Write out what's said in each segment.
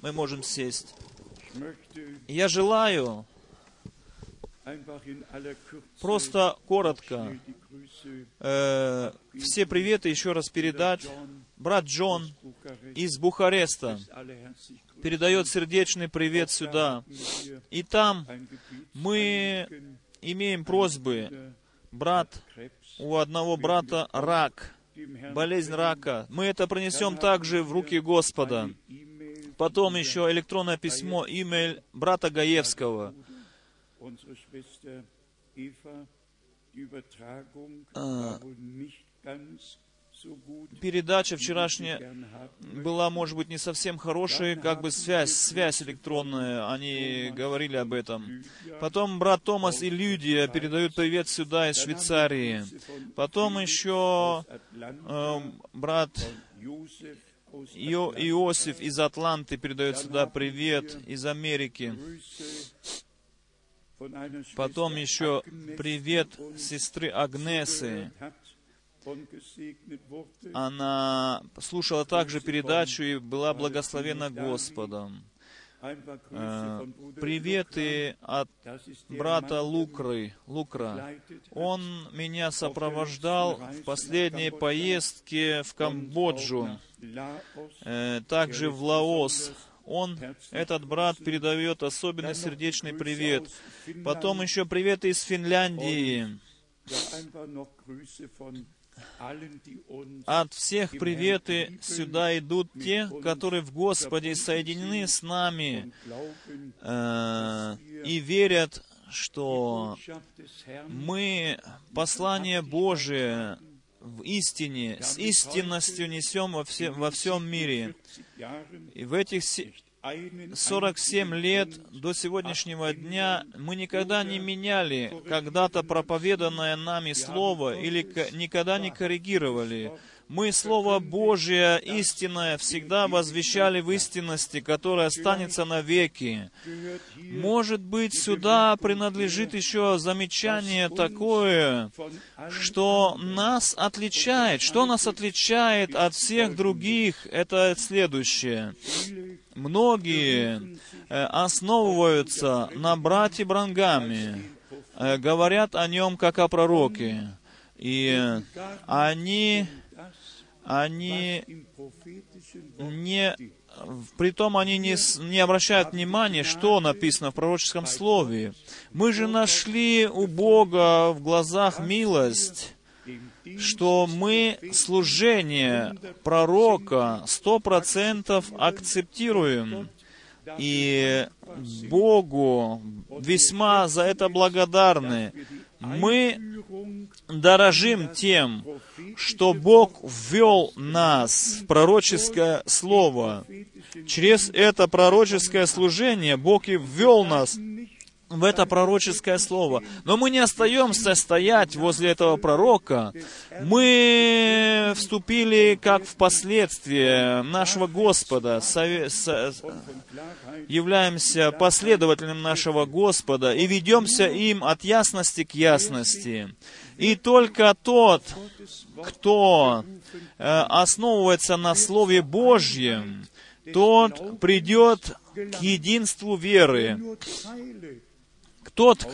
Мы можем сесть. Я желаю просто коротко э, все приветы еще раз передать. Брат Джон из Бухареста передает сердечный привет сюда. И там мы имеем просьбы. Брат, у одного брата рак, болезнь рака. Мы это принесем также в руки Господа. Потом еще электронное письмо, имейл брата Гаевского. unsere Передача вчерашняя была, может быть, не совсем хорошей, как бы связь, связь электронная, они говорили об этом. Потом брат Томас и Лидия передают привет сюда из Швейцарии. Потом еще э, брат Ио- Иосиф из Атланты передает сюда привет из Америки. Потом еще привет сестры Агнесы. Она слушала также передачу и была благословена Господом. Э, Приветы от брата Лукры, Лукра. Он меня сопровождал в последней поездке в Камбоджу, э, также в Лаос. Он, этот брат, передает особенно сердечный привет. Потом еще приветы из Финляндии. От всех приветы сюда идут те, которые в Господе соединены с нами э, и верят, что мы послание Божие в истине, с истинностью несем во, все, во всем мире. 40 Jahren И в этих 47 лет до сегодняшнего дня мы никогда не меняли когда-то проповеданное нами Слово или никогда не коррегировали. Мы Слово Божие истинное всегда возвещали в истинности, которая останется навеки. Может быть, сюда принадлежит еще замечание такое, что нас отличает, что нас отличает от всех других, это следующее. Многие э, основываются на брате Брангаме, э, говорят о нем как о пророке. И они, они не Притом они не, не обращают внимания, что написано в пророческом слове. Мы же нашли у Бога в глазах милость, что мы служение пророка сто процентов акцептируем. И Богу весьма за это благодарны. Мы дорожим тем, что Бог ввел нас в пророческое слово. Через это пророческое служение Бог и ввел нас в это пророческое слово. Но мы не остаемся стоять возле этого пророка. Мы вступили, как впоследствии нашего Господа, являемся последователем нашего Господа и ведемся им от ясности к ясности. И только тот, кто э, основывается на Слове Божьем, тот придет к единству веры. Тот,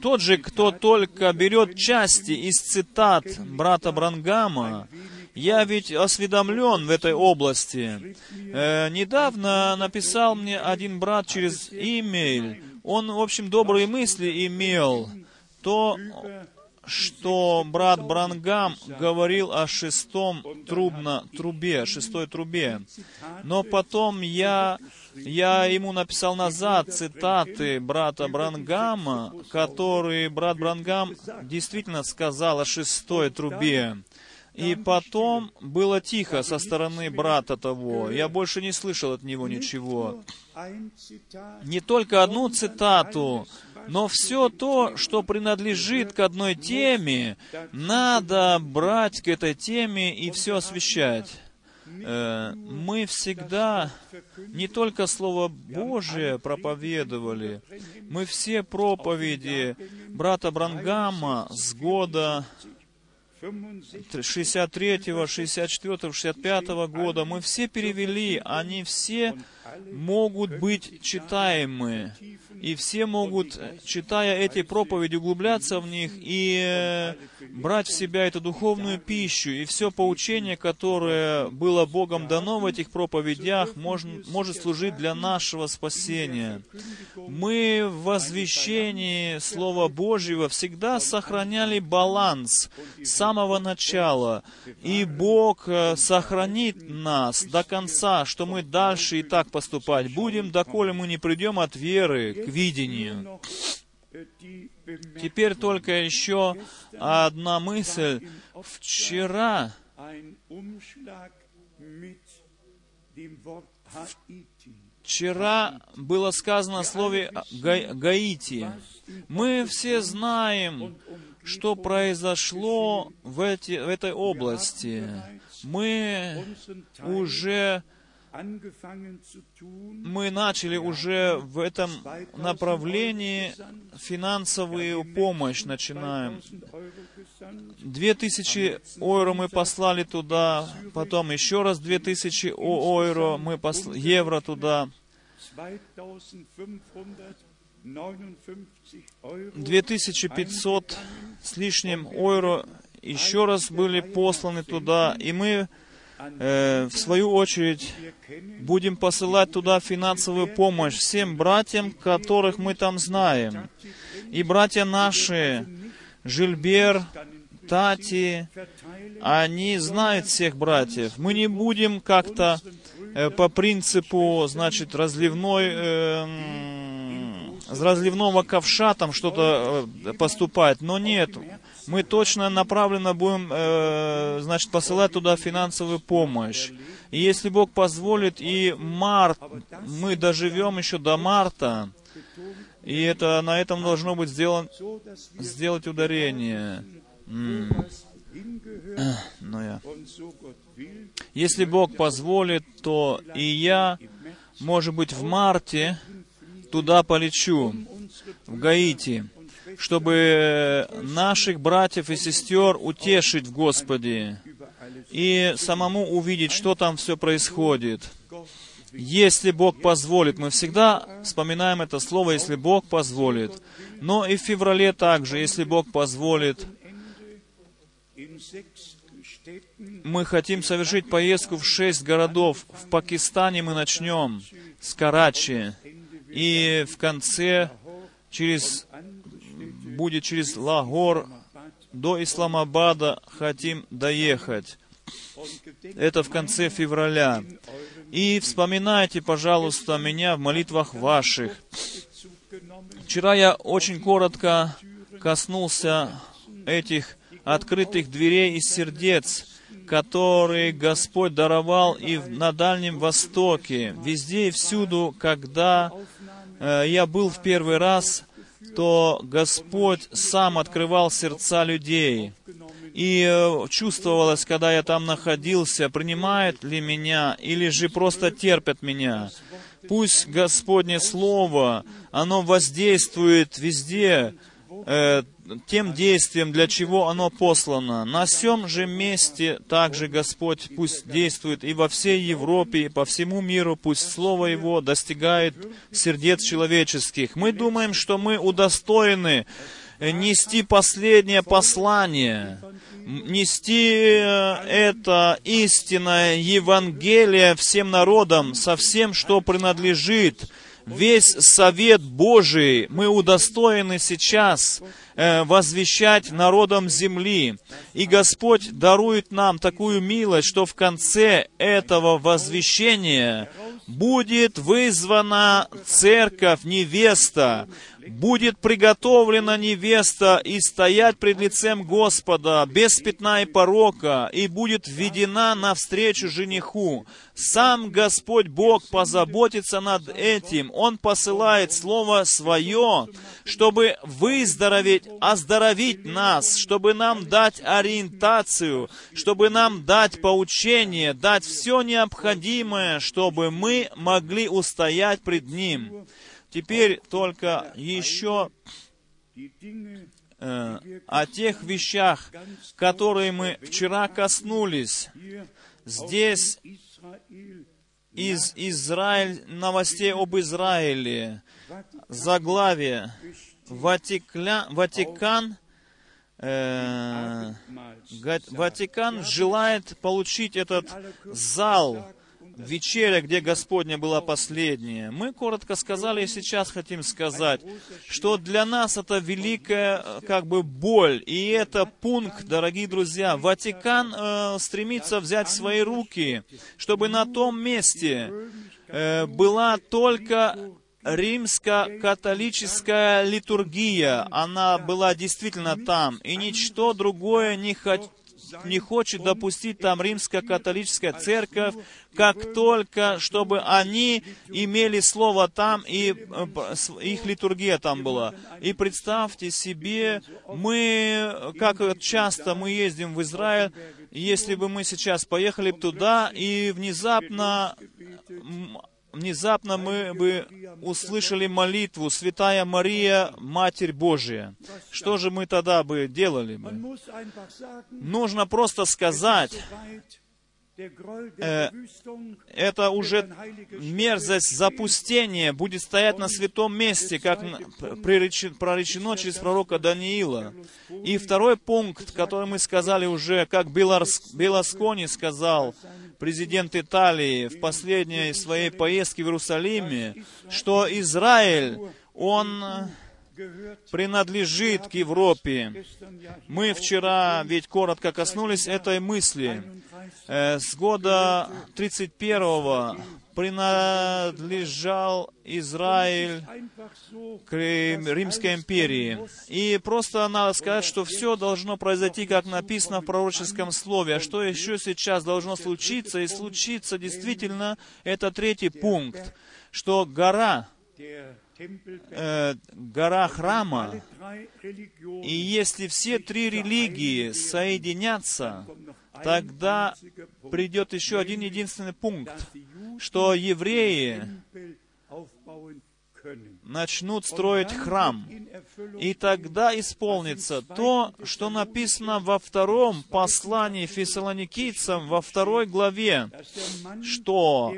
тот же, кто только берет части из цитат брата Брангама, я ведь осведомлен в этой области. Э, недавно написал мне один брат через имейл. Он, в общем, добрые мысли имел. То, что брат Брангам говорил о шестом трубно, трубе, шестой трубе. Но потом я, я ему написал назад цитаты брата Брангама, которые брат Брангам действительно сказал о шестой трубе. И потом было тихо со стороны брата того. Я больше не слышал от него ничего. Не только одну цитату, но все то, что принадлежит к одной теме, надо брать к этой теме и все освещать. Э, Мы всегда не только Слово Божие проповедовали, мы все проповеди брата Брангама с года 63, 64, 65 года, мы все перевели, они все могут быть читаемы. И все могут, читая эти проповеди, углубляться в них и э, брать в себя эту духовную пищу. И все поучение, которое было Богом дано в этих проповедях, может, может служить для нашего спасения. Мы в возвещении Слова Божьего всегда сохраняли баланс с самого начала. И Бог э, сохранит нас до конца, что мы дальше и так поступать будем, доколе мы не придем от веры к видению. Теперь только еще одна мысль. Вчера Вчера было сказано о слове Га Гаити. Мы все знаем, что произошло в, эти, в этой области. Мы уже мы начали уже в этом направлении финансовую помощь начинаем. Две тысячи евро мы послали туда, потом еще раз две тысячи евро мы послали, евро туда. 2500 с лишним евро еще раз были посланы туда, и мы э, в свою очередь, будем посылать туда финансовую помощь всем братьям, которых мы там знаем. И братья наши, Жильбер, Тати, они знают всех братьев. Мы не будем как-то э, по принципу, значит, разливной, э, разливного ковша там что-то э, поступать, но нет, мы точно направленно будем, э, значит, посылать туда финансовую помощь. И если Бог позволит, и март, мы доживем еще до марта, и это, на этом должно быть сделан, сделать ударение. М ну, я. Если Бог позволит, то и я, может быть, в марте туда полечу, в Гаити чтобы наших братьев и сестер утешить в Господе и самому увидеть, что там все происходит. Если Бог позволит, мы всегда вспоминаем это слово, если Бог позволит. Но и в феврале также, если Бог позволит, мы хотим совершить поездку в шесть городов. В Пакистане мы начнем с Карачи. И в конце, через будет через Лагор до Исламабада хотим доехать. Это в конце февраля. И вспоминайте, пожалуйста, меня в молитвах ваших. Вчера я очень коротко коснулся этих открытых дверей из сердец, которые Господь даровал и на Дальнем Востоке, везде и всюду, когда э, я был в первый раз, то Господь сам открывал сердца людей. И э, чувствовалось, когда я там находился, принимает ли меня или же просто терпят меня. Пусть Господне Слово, оно воздействует везде, э, тем действием, для чего оно послано. На всем же месте также Господь пусть действует и во всей Европе, и по всему миру, пусть Слово Его достигает сердец человеческих. Мы думаем, что мы удостоены нести последнее послание, нести э, это истинное Евангелие всем народам, со всем, что принадлежит весь совет Божий мы удостоены сейчас э, возвещать народам земли. И Господь дарует нам такую милость, что в конце этого возвещения будет вызвана церковь, невеста, будет приготовлена невеста и стоять пред лицем Господа без пятна и порока, и будет введена навстречу жениху. Сам Господь Бог позаботится над этим. Он посылает Слово Свое, чтобы выздороветь, оздоровить нас, чтобы нам дать ориентацию, чтобы нам дать поучение, дать все необходимое, чтобы мы могли устоять пред Ним. Теперь только еще э, о тех вещах, которые мы вчера коснулись. Здесь из Израиль, новостей об Израиле, заглавие Ватикля, Ватикан э, Ватикан желает получить этот зал вечеря, где Господня была последняя. Мы коротко сказали и сейчас хотим сказать, что для нас это великая как бы боль. И это пункт, дорогие друзья. Ватикан э, стремится взять свои руки, чтобы на том месте э, была только римско-католическая литургия, она была действительно там, и ничто другое не, хот не хочет допустить там римско-католическая церковь, как только, чтобы они имели слово там, и э, их литургия там была. И представьте себе, мы, как часто мы ездим в Израиль, если бы мы сейчас поехали туда, и внезапно внезапно мы бы услышали молитву «Святая Мария, Матерь Божия». Что же мы тогда бы делали бы? Нужно просто сказать, э, это уже мерзость запустения будет стоять на святом месте, как проречено через пророка Даниила. И второй пункт, который мы сказали уже, как Белоскони сказал, президент Италии в последней своей поездке в Иерусалиме, что Израиль, он принадлежит к Европе. Мы вчера ведь коротко коснулись этой мысли. Э, с года 31-го принадлежал Израиль к Римской империи. И просто надо сказать, что все должно произойти, как написано в пророческом слове. А что еще сейчас должно случиться? И случится действительно, это третий пункт, что гора, э, гора храма, и если все три религии соединятся, тогда придет еще один единственный пункт, что евреи начнут строить храм. И тогда исполнится то, что написано во втором послании фессалоникийцам, во второй главе, что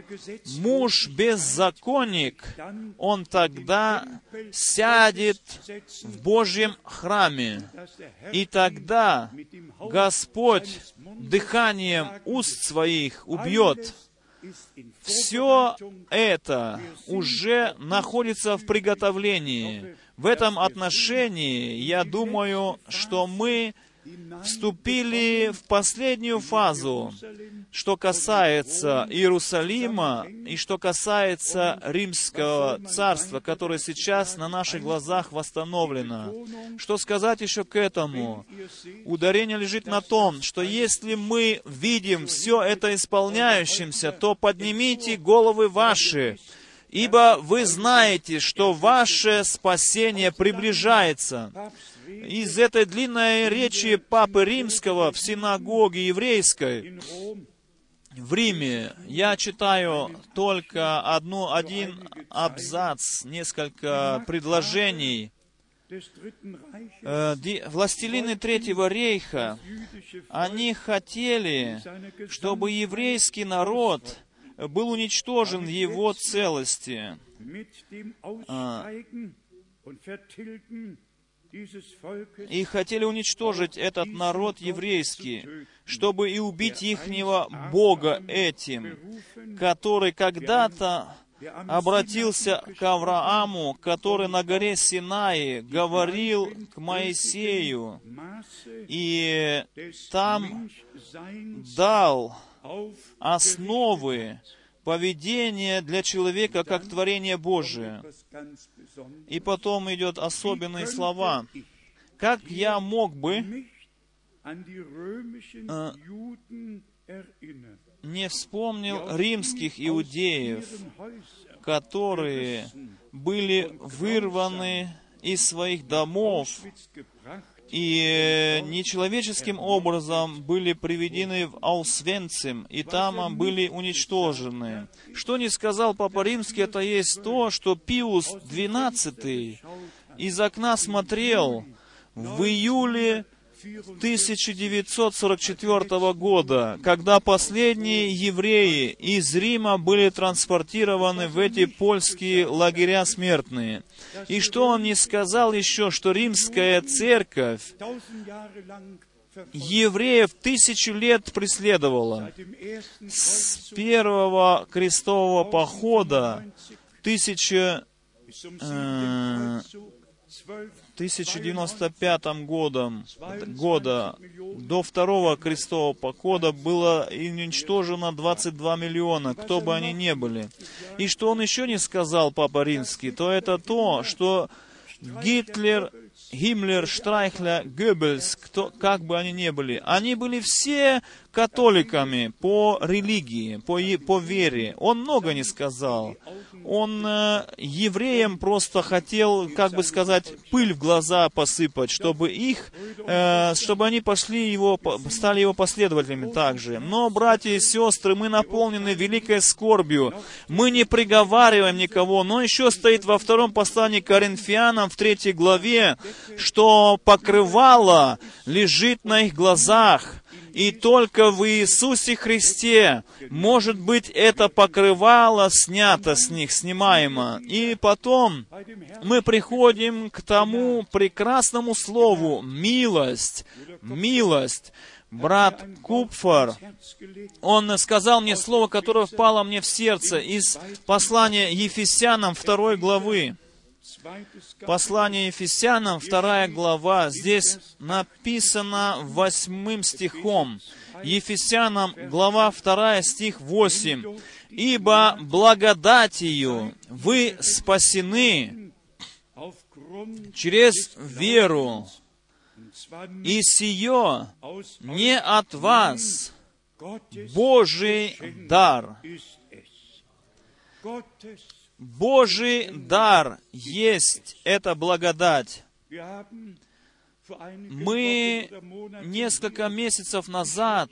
муж-беззаконник, он тогда сядет в Божьем храме. И тогда Господь дыханием уст своих убьет все это уже находится в приготовлении. В этом отношении, я думаю, что мы вступили в последнюю фазу, что касается Иерусалима и что касается Римского царства, которое сейчас на наших глазах восстановлено. Что сказать еще к этому? Ударение лежит на том, что если мы видим все это исполняющимся, то поднимите головы ваши, ибо вы знаете, что ваше спасение приближается из этой длинной речи Папы Римского в синагоге еврейской в Риме я читаю только одну, один абзац, несколько предложений. Э, властелины Третьего Рейха, они хотели, чтобы еврейский народ был уничтожен в его целости и хотели уничтожить этот народ еврейский, чтобы и убить ихнего Бога этим, который когда-то обратился к Аврааму, который на горе Синаи говорил к Моисею, и там дал основы поведения для человека как творение Божие. И потом идет особенные слова. Как я мог бы э, не вспомнил римских иудеев, которые были вырваны из своих домов и нечеловеческим образом были приведены в Аусвенцим, и там были уничтожены. Что не сказал Папа Римский, это есть то, что Пиус XII из окна смотрел в июле 1944 года, когда последние евреи из Рима были транспортированы в эти польские лагеря смертные. И что он не сказал еще, что римская церковь евреев тысячу лет преследовала. С первого крестового похода тысяча, э, 1095 годом, года до второго крестового похода было уничтожено 22 миллиона, кто бы они ни были. И что он еще не сказал, Папа Римский, то это то, что Гитлер Гиммлер, Штрайхля, Геббельс, кто, как бы они ни были, они были все католиками по религии, по, по вере. Он много не сказал. Он э, евреям просто хотел, как бы сказать, пыль в глаза посыпать, чтобы их, э, чтобы они пошли его, стали его последователями также. Но, братья и сестры, мы наполнены великой скорбью. Мы не приговариваем никого, но еще стоит во втором послании Коринфянам в третьей главе, что покрывало лежит на их глазах, и только в Иисусе Христе может быть это покрывало снято с них, снимаемо. И потом мы приходим к тому прекрасному слову «милость». Милость брат Купфар, он сказал мне слово, которое впало мне в сердце из послания Ефесянам второй главы. Послание Ефесянам, вторая глава, здесь написано восьмым стихом. Ефесянам, глава 2, стих 8. «Ибо благодатью вы спасены через веру, и сие не от вас, Божий дар». Божий дар есть эта благодать. Мы несколько месяцев назад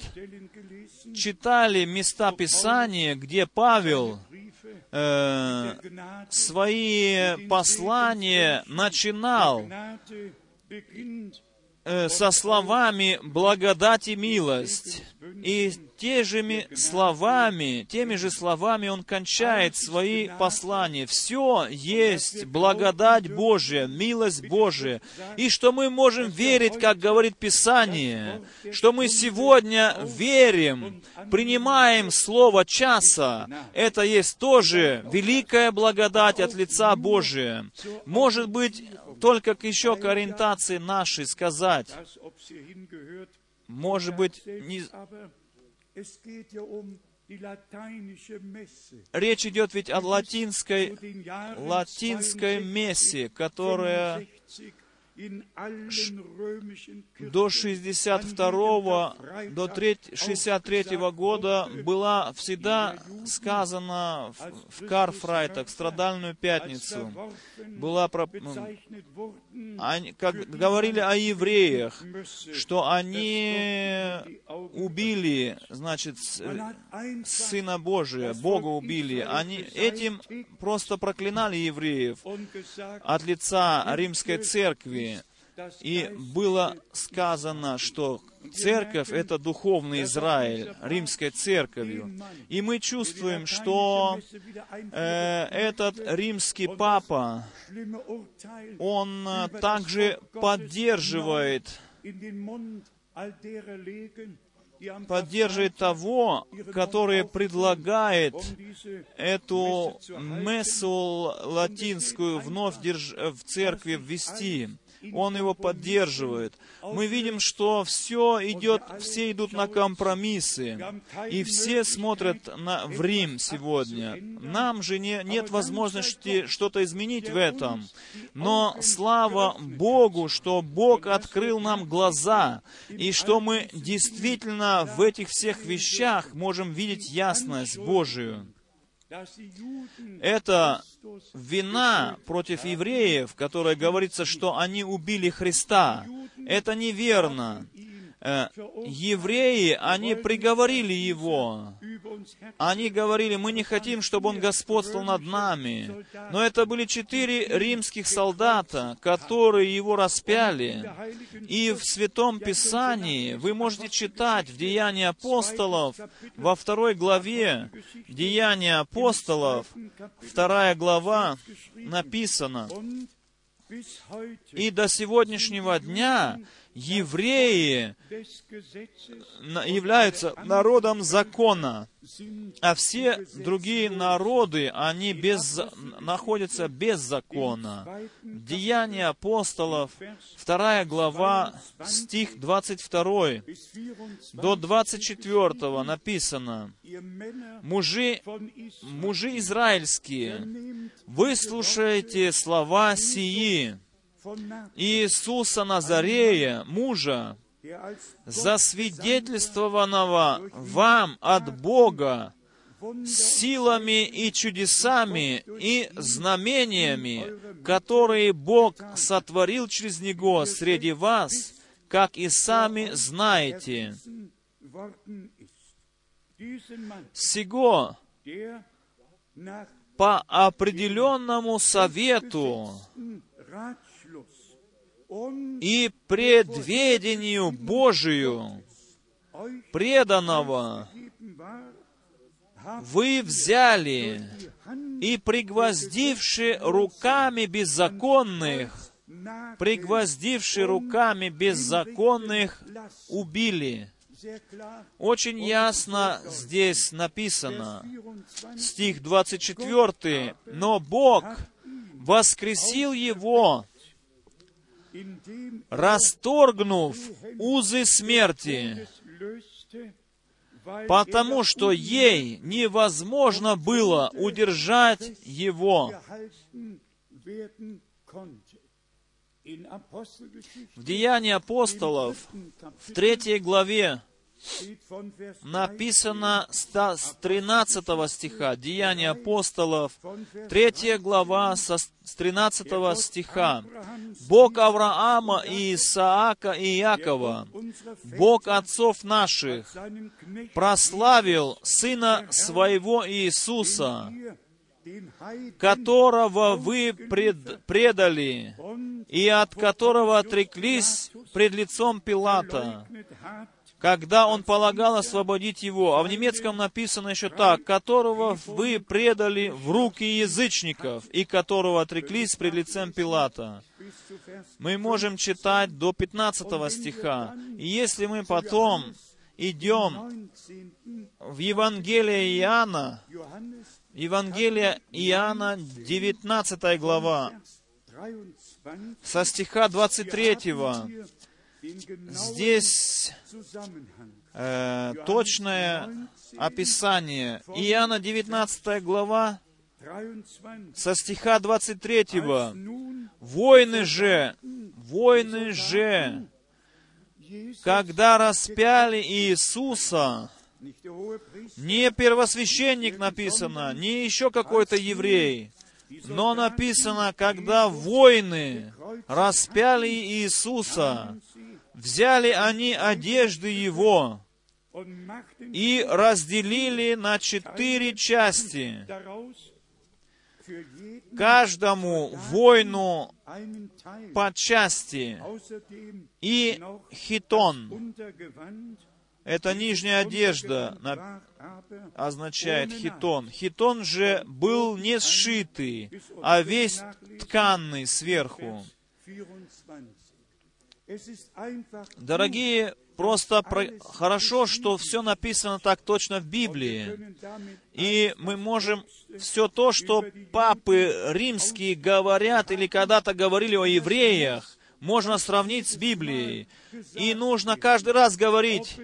читали места Писания, где Павел э, свои послания начинал со словами «благодать и милость». И те же словами, теми же словами он кончает свои послания. Все есть благодать Божия, милость Божия. И что мы можем верить, как говорит Писание, что мы сегодня верим, принимаем слово часа. Это есть тоже великая благодать от лица Божия. Может быть, только еще к ориентации нашей сказать, может быть, не... Речь идет ведь о латинской, латинской мессе, которая до 62 до 63 года была всегда сказана в Карфрайтах, в Страдальную Пятницу. Была про... они, как говорили о евреях, что они убили, значит, Сына Божия, Бога убили. Они этим просто проклинали евреев от лица Римской Церкви. И было сказано, что церковь — это духовный Израиль, римской церковью. И мы чувствуем, что э, этот римский папа, он э, также поддерживает поддерживает того, который предлагает эту мессу латинскую вновь держ... в церкви ввести он его поддерживает. Мы видим, что все идет, все идут на компромиссы, и все смотрят на, в Рим сегодня. Нам же не, нет возможности что-то изменить в этом. Но слава Богу, что Бог открыл нам глаза, и что мы действительно в этих всех вещах можем видеть ясность Божию. Это вина против евреев, которая говорится, что они убили Христа. Это неверно. Э, евреи, они приговорили его. Они говорили, мы не хотим, чтобы он господствовал над нами. Но это были четыре римских солдата, которые его распяли. И в Святом Писании вы можете читать в Деянии апостолов, во второй главе Деяния апостолов, вторая глава, написано, и до сегодняшнего дня евреи являются народом закона, а все другие народы, они без, находятся без закона. Деяния апостолов, вторая глава, стих 22 до 24 написано, «Мужи, мужи израильские, выслушайте слова сии, Иисуса Назарея, мужа, засвидетельствованного вам от Бога силами и чудесами и знамениями, которые Бог сотворил через Него среди вас, как и сами знаете. Сего по определенному совету и предведению Божию, преданного, вы взяли и пригвоздивши руками беззаконных, пригвоздивши руками беззаконных, убили. Очень ясно здесь написано, стих 24, «Но Бог воскресил его расторгнув узы смерти, потому что ей невозможно было удержать его. В Деянии апостолов, в третьей главе, написано с 13 стиха, Деяния апостолов, 3 глава со, с 13 стиха. «Бог Авраама и Исаака и Якова, Бог отцов наших, прославил Сына Своего Иисуса, которого вы пред, предали и от которого отреклись пред лицом Пилата, когда он полагал освободить его. А в немецком написано еще так, которого вы предали в руки язычников и которого отреклись пред лицем Пилата. Мы можем читать до 15 стиха. И если мы потом идем в Евангелие Иоанна, Евангелие Иоанна, 19 глава, со стиха 23, Здесь э, точное описание. Иоанна 19 глава, со стиха 23. «Войны же, войны же, когда распяли Иисуса, не первосвященник написано, не еще какой-то еврей, но написано, когда воины распяли Иисуса, взяли они одежды его и разделили на четыре части, каждому воину по части, и хитон. Это нижняя одежда означает хитон. Хитон же был не сшитый, а весь тканный сверху. Дорогие, просто про... хорошо, что все написано так точно в Библии. И мы можем все то, что папы римские говорят или когда-то говорили о евреях, можно сравнить с Библией. И нужно каждый раз говорить,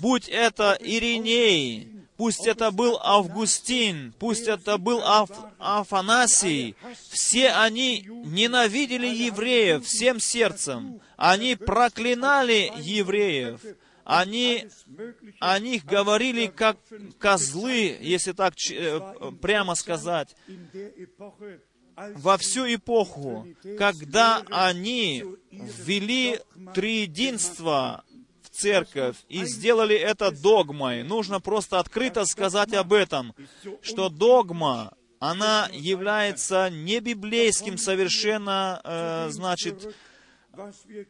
будь это Ириней, пусть это был Августин, пусть это был Аф, Афанасий, все они ненавидели евреев всем сердцем. Они проклинали евреев. Они о них говорили как козлы, если так э, прямо сказать. во всю эпоху, когда они ввели триединство церковь и сделали это догмой. Нужно просто открыто сказать об этом, что догма, она является не библейским совершенно, э, значит,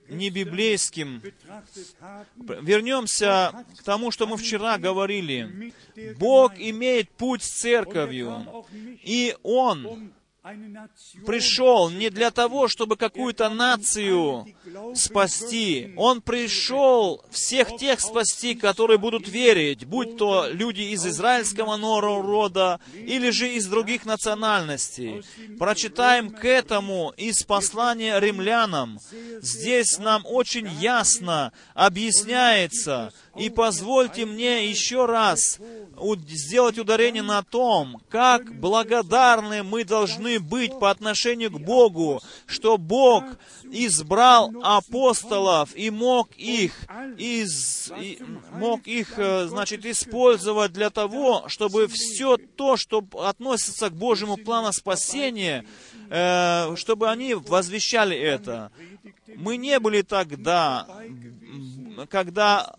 не библейским. Вернемся к тому, что мы вчера говорили. Бог имеет путь с церковью, и Он пришел не для того, чтобы какую-то нацию спасти. Он пришел всех тех спасти, которые будут верить, будь то люди из израильского рода или же из других национальностей. Прочитаем к этому из послания римлянам. Здесь нам очень ясно объясняется, и позвольте мне еще раз сделать ударение на том, как благодарны мы должны быть по отношению к Богу, что Бог избрал апостолов и мог их, из, и мог их, э, значит, использовать для того, чтобы все то, что относится к Божьему плану спасения, э, чтобы они возвещали это. Мы не были тогда, когда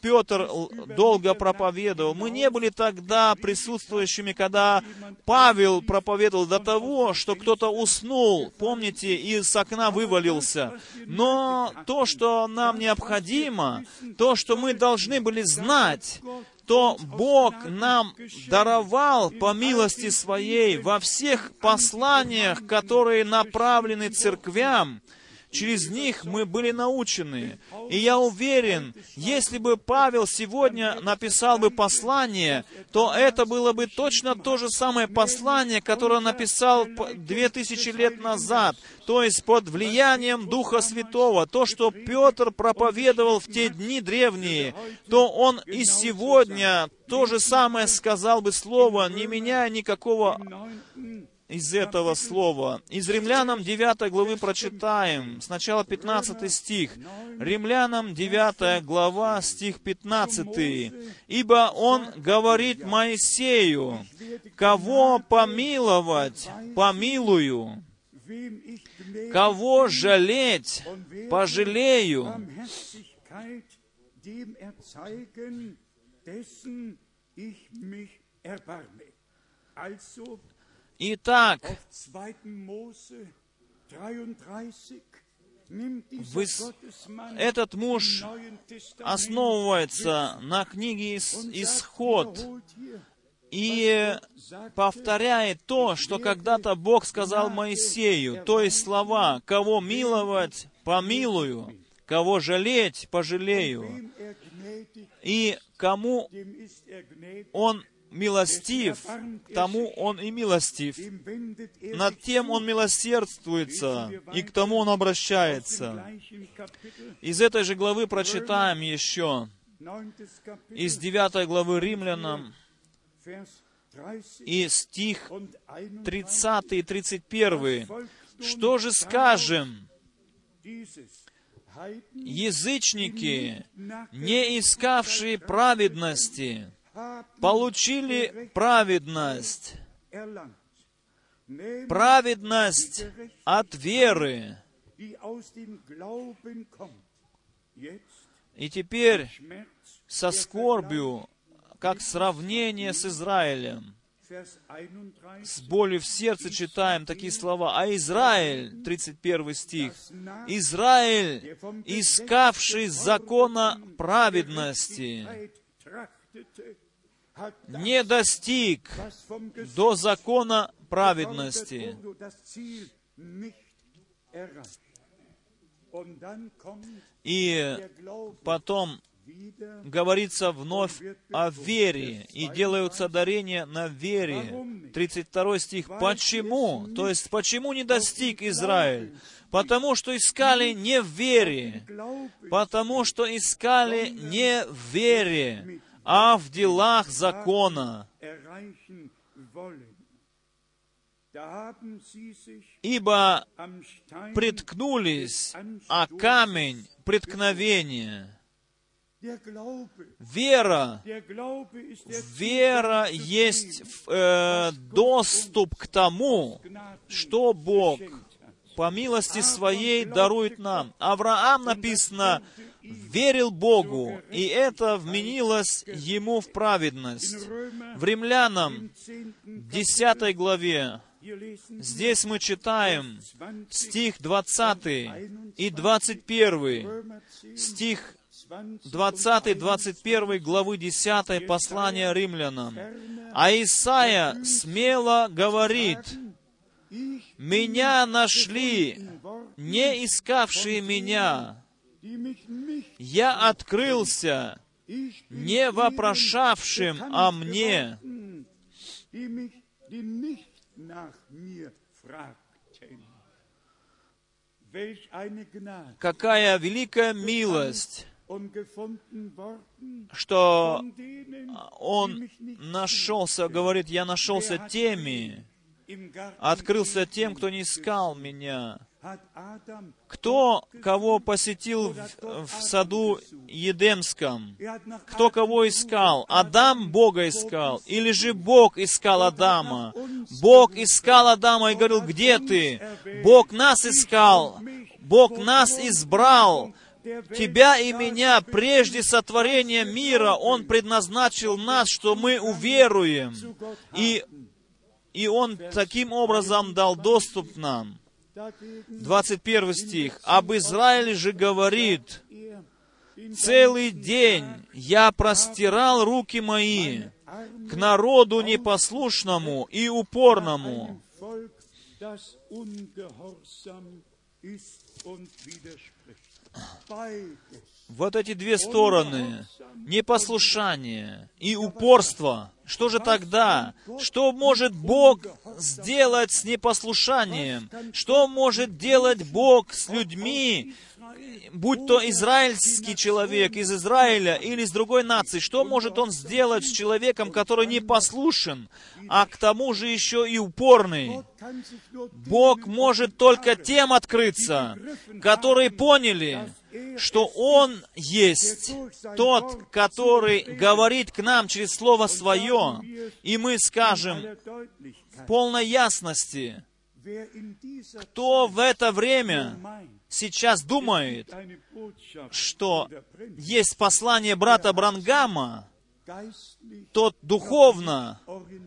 Петр долго проповедовал. Мы не были тогда присутствующими, когда Павел проповедовал до того, что кто-то уснул, помните, и с окна вывалился. Но то, что нам необходимо, то, что мы должны были знать, то Бог нам даровал по милости Своей во всех посланиях, которые направлены церквям, Через них мы были научены. И я уверен, если бы Павел сегодня написал бы послание, то это было бы точно то же самое послание, которое написал две тысячи лет назад, то есть под влиянием Духа Святого. То, что Петр проповедовал в те дни древние, то он и сегодня то же самое сказал бы слово, не меняя никакого из этого слова. Из Римлянам 9 главы прочитаем, сначала 15 стих. Римлянам 9 глава, стих 15. «Ибо он говорит Моисею, кого помиловать, помилую, кого жалеть, пожалею». Also, Итак, этот муж основывается на книге «Исход» и повторяет то, что когда-то Бог сказал Моисею, то есть слова «кого миловать, помилую, кого жалеть, пожалею». И кому Он милостив, тому Он и милостив. Над тем Он милосердствуется, и к тому Он обращается. Из этой же главы прочитаем еще, из 9 главы Римлянам, и стих 30 и 31. «Что же скажем? Язычники, не искавшие праведности, получили праведность. Праведность от веры. И теперь со скорбью, как сравнение с Израилем, с болью в сердце читаем такие слова. А Израиль, 31 стих, Израиль, искавший закона праведности, не достиг до закона праведности. И потом говорится вновь о вере, и делаются дарения на вере. 32 стих. Почему? То есть, почему не достиг Израиль? Потому что искали не в вере. Потому что искали не в вере а в делах закона. Ибо приткнулись о камень преткновения. Вера, вера есть э, доступ к тому, что Бог по милости своей дарует нам. Авраам написано, верил Богу, и это вменилось ему в праведность. В Римлянам, 10 главе, здесь мы читаем стих 20 и 21, Römer 10, стих 20 20-21 главы 10 послания римлянам. А Исаия смело говорит, «Меня нашли, не искавшие меня. Я открылся, не вопрошавшим о мне». Какая великая милость, что Он нашелся, говорит, «Я нашелся теми, открылся тем, кто не искал меня». Кто кого посетил в, в саду Едемском? Кто кого искал? Адам Бога искал? Или же Бог искал Адама? Бог искал Адама и говорил, где ты? Бог нас искал. Бог нас избрал. Тебя и меня прежде сотворения мира Он предназначил нас, что мы уверуем. И, и Он таким образом дал доступ нам. Dagegen 21 стих. «Об Израиле же говорит, целый день я простирал руки мои к народу непослушному и упорному». Вот эти две стороны, непослушание и упорство. Что же тогда? Что может Бог сделать с непослушанием? Что может делать Бог с людьми, будь то израильский человек из Израиля или из другой нации, что может он сделать с человеком, который не послушен, а к тому же еще и упорный? Бог может только тем открыться, которые поняли, что Он есть тот, который говорит к нам через Слово Свое, и мы скажем в полной ясности, кто в это время сейчас Botschaft что есть послание брата Брангама, тот духовно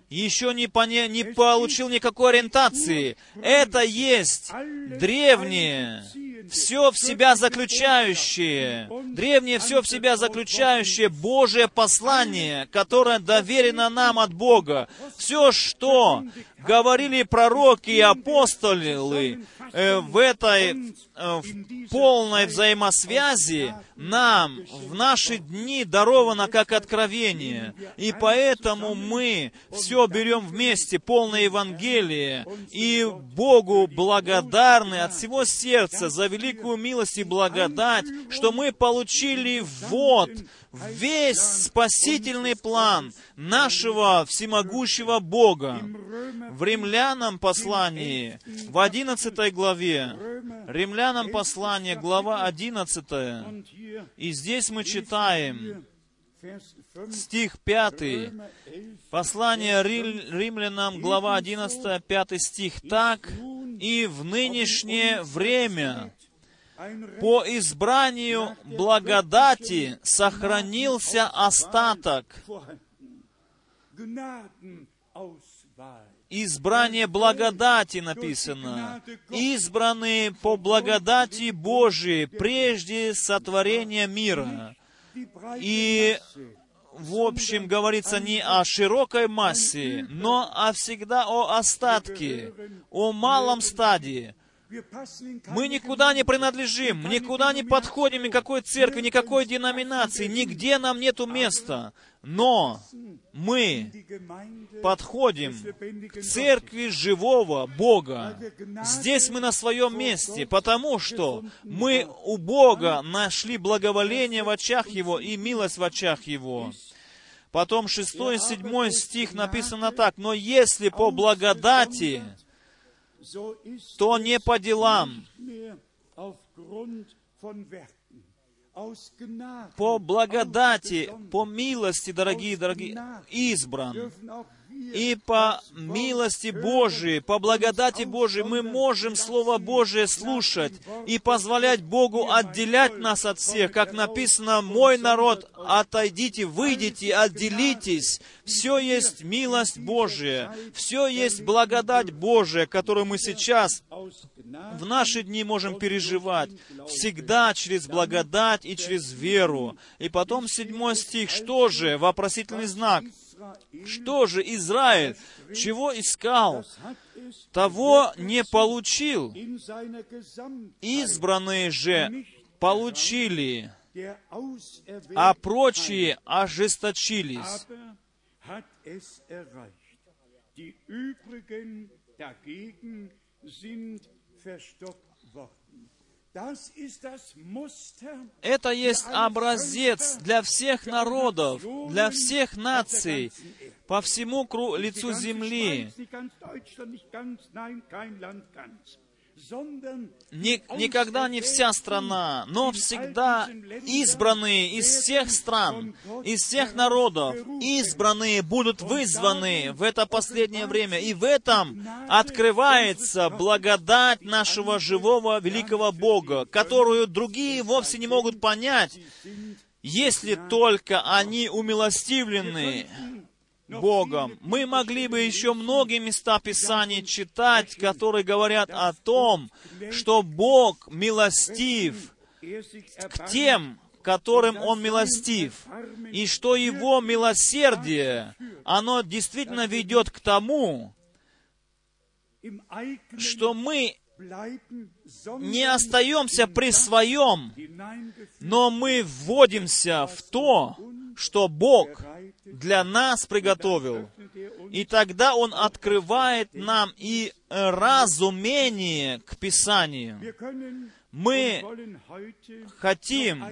еще не, поня- не получил никакой ориентации. Это есть древнее, все в себя заключающее, древнее все в себя заключающее Божие послание, которое доверено нам от Бога. Все, что говорили пророки и апостолы э, в этой э, в полной взаимосвязи, нам в наши дни даровано как откровение. И поэтому мы все берем вместе, полное Евангелие, и Богу благодарны от всего сердца за великую милость и благодать, что мы получили вот весь спасительный план нашего всемогущего Бога. В Римлянам послании, в 11 главе, Римлянам послание, глава 11, und hier и здесь мы читаем 5 стих 5,11 послание Рим- римлянам, глава 11, 5 стих. «Так и в нынешнее время по избранию благодати сохранился остаток». Избрание благодати написано. Избранные по благодати Божией прежде сотворения мира. И в общем, говорится не о широкой массе, но а всегда о остатке, о малом стадии. Мы никуда не принадлежим, никуда не подходим, никакой церкви, никакой деноминации, нигде нам нету места. Но мы подходим к церкви живого Бога. Здесь мы на своем месте, потому что мы у Бога нашли благоволение в очах Его и милость в очах Его. Потом 6 и 7 стих написано так, «Но если по благодати, то не по делам». По благодати, по милости, дорогие, дорогие, избран. И по милости Божией, по благодати Божией мы можем Слово Божие слушать и позволять Богу отделять нас от всех. Как написано, «Мой народ, отойдите, выйдите, отделитесь». Все есть милость Божия, все есть благодать Божия, которую мы сейчас в наши дни можем переживать всегда через благодать и через веру. И потом седьмой стих, что же, вопросительный знак, что же Израиль, чего искал, того не получил. Избранные же получили, а прочие ожесточились. Это есть образец для всех народов, для всех наций, по всему лицу земли. Никогда не вся страна, но всегда избранные из всех стран, из всех народов, избранные будут вызваны в это последнее время. И в этом открывается благодать нашего живого великого Бога, которую другие вовсе не могут понять, если только они умилостивлены Богом. Мы могли бы еще многие места Писаний читать, которые говорят о том, что Бог милостив к тем, которым Он милостив, и что Его милосердие, оно действительно ведет к тому, что мы не остаемся при своем, но мы вводимся в то, что Бог для нас приготовил. И тогда Он открывает нам и разумение к Писанию. Мы хотим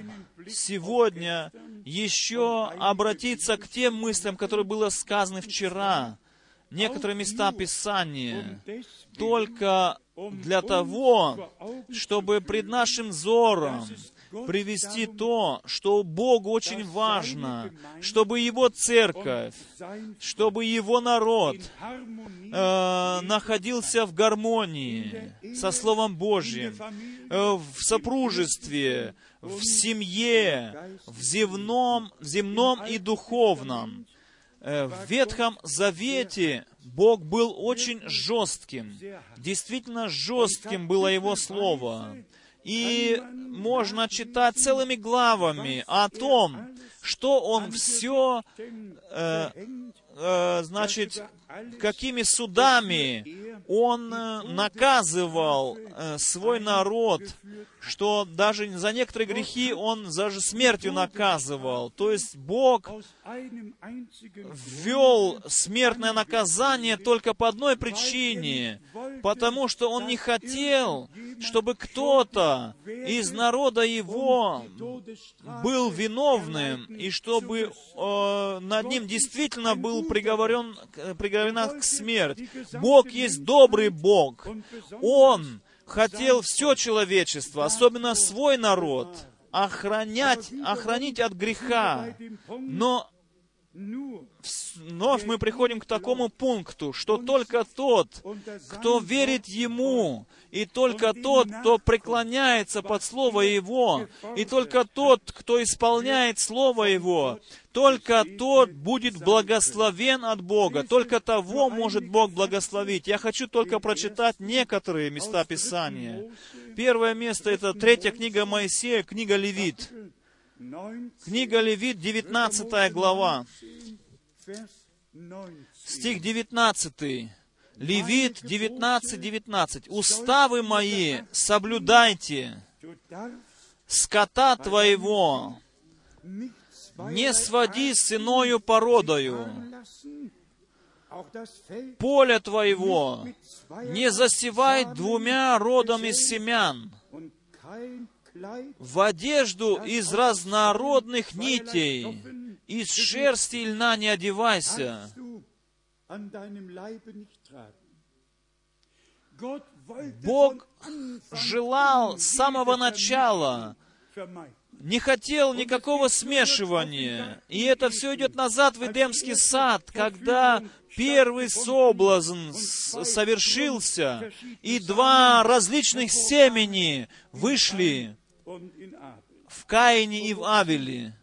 сегодня еще обратиться к тем мыслям, которые было сказаны вчера. Некоторые места Писания только для того, чтобы пред нашим взором привести то, что Богу очень важно, чтобы Его церковь, чтобы Его народ э, находился в гармонии со Словом Божьим, э, в сопружестве, в семье, в земном, в земном и духовном. Э, В Ветхом Завете Бог был очень жестким. Действительно жестким было Его Слово. И можно читать целыми главами о том, что Он все, э, э, значит, какими судами Он э, наказывал э, свой народ, что даже за некоторые грехи Он даже смертью наказывал. То есть Бог ввел смертное наказание только по одной причине, потому что он не хотел, чтобы кто-то из народа его был виновным, и чтобы э, над ним действительно был приговорен, приговорена к смерти. Бог есть добрый Бог. Он хотел все человечество, особенно свой народ, охранять, охранить от греха. Но вновь мы приходим к такому пункту, что только тот, кто верит Ему, и только тот, кто преклоняется под Слово Его, и только тот, кто исполняет Слово Его, только тот будет благословен от Бога. Только того может Бог благословить. Я хочу только прочитать некоторые места Писания. Первое место — это третья книга Моисея, книга Левит. 19, Книга Левит, 19 глава. Vers 19. Стих 19. Левит 19, 19. «Уставы мои соблюдайте, скота твоего не своди с иною породою, поле твоего не засевай двумя родами семян, в одежду из разнородных нитей, из шерсти и льна не одевайся». Бог желал с самого начала, не хотел никакого смешивания. И это все идет назад в Эдемский сад, когда первый соблазн совершился, и два различных семени вышли в Каине и в Авеле.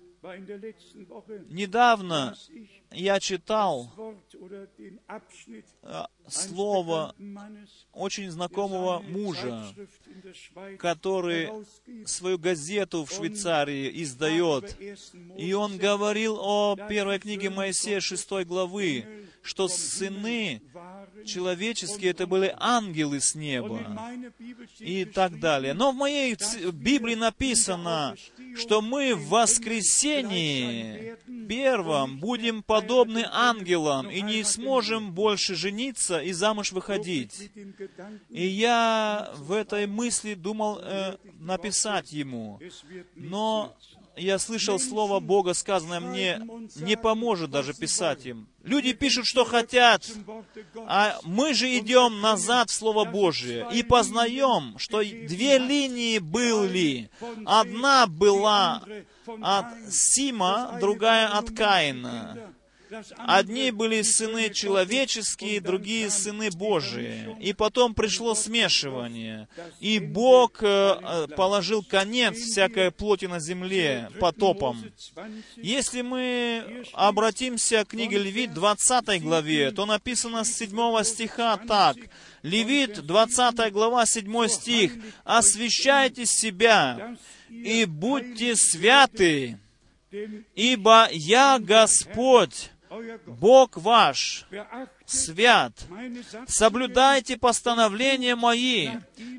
Недавно я читал слово очень знакомого мужа, который свою газету в Швейцарии издает. И он говорил о первой книге Моисея 6 главы, что сыны человеческие это были ангелы с неба и так далее. Но в моей Библии написано, что мы в воскресении первом будем подобны ангелам и не сможем больше жениться и замуж выходить. И я в этой мысли думал э, написать ему. Но я слышал слово Бога, сказанное мне, не поможет даже писать им. Люди пишут, что хотят, а мы же идем назад в Слово Божие и познаем, что две линии были. Одна была от Сима, другая от Каина. Одни были сыны человеческие, другие сыны Божии. И потом пришло смешивание. И Бог э, положил конец всякой плоти на земле потопом. Если мы обратимся к книге Левит, 20 главе, то написано с 7 стиха так. Левит, 20 глава, 7 стих. «Освящайте себя и будьте святы, ибо я Господь, Бог ваш свят. Соблюдайте постановления мои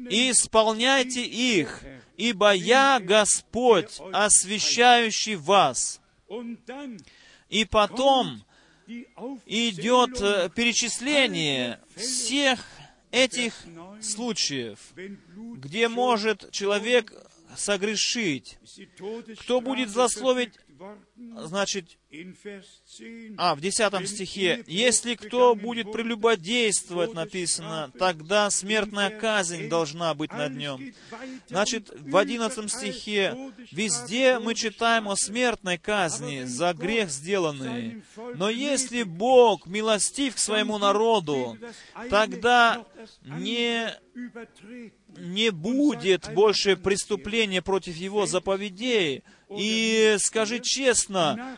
и исполняйте их, ибо я Господь, освящающий вас. И потом идет э, перечисление всех этих случаев, где может человек согрешить. Кто будет злословить значит, а, в десятом стихе, «Если кто будет прелюбодействовать, написано, тогда смертная казнь должна быть над нем». Значит, в одиннадцатом стихе, везде мы читаем о смертной казни за грех сделанный. Но если Бог милостив к своему народу, тогда не не будет больше преступления против его заповедей, и скажи честно,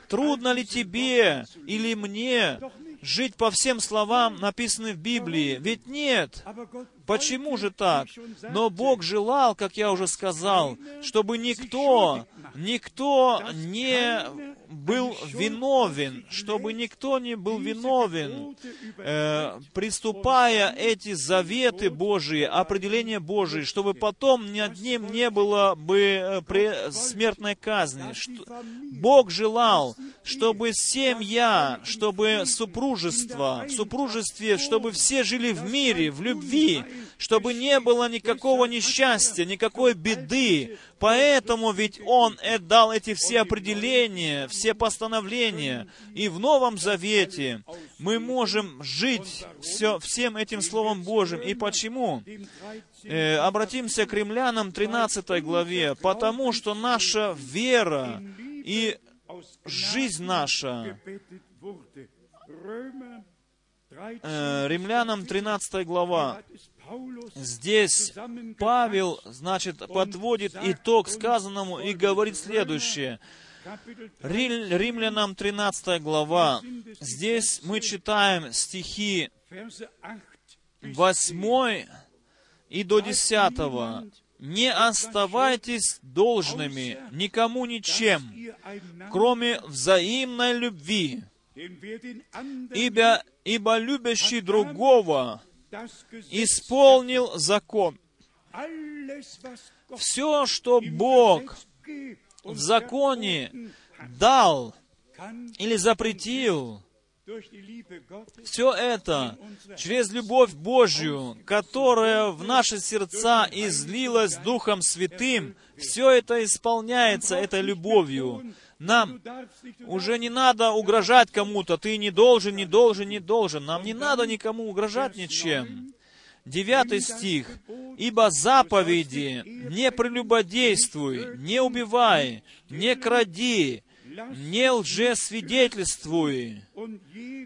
трудно ли тебе или мне жить по всем словам, написанным в Библии? Ведь нет. Почему же так? Но Бог желал, как я уже сказал, чтобы никто, никто не был виновен, чтобы никто не был виновен, э, приступая эти заветы Божии, определения Божии, чтобы потом над ним не было бы э, смертной казни. Бог желал, чтобы семья, чтобы супружество, в супружестве, чтобы все жили в мире, в любви, чтобы не было никакого несчастья, никакой беды. Поэтому ведь Он дал эти все определения, все постановления. И в Новом Завете мы можем жить все, всем этим Словом Божьим. И почему? Э, обратимся к римлянам 13 главе. Потому что наша вера и жизнь наша э, Римлянам 13 глава. Здесь Павел, значит, подводит итог сказанному и говорит следующее. Римлянам 13 глава. Здесь мы читаем стихи 8 и до 10. «Не оставайтесь должными никому ничем, кроме взаимной любви, ибо, ибо любящий другого исполнил закон. Все, что Бог в законе дал или запретил, все это через любовь Божью, которая в наши сердца излилась Духом Святым, все это исполняется этой любовью. Нам уже не надо угрожать кому-то. Ты не должен, не должен, не должен. Нам не надо никому угрожать ничем. Девятый стих. Ибо заповеди «не прелюбодействуй, не убивай, не кради, не лжесвидетельствуй,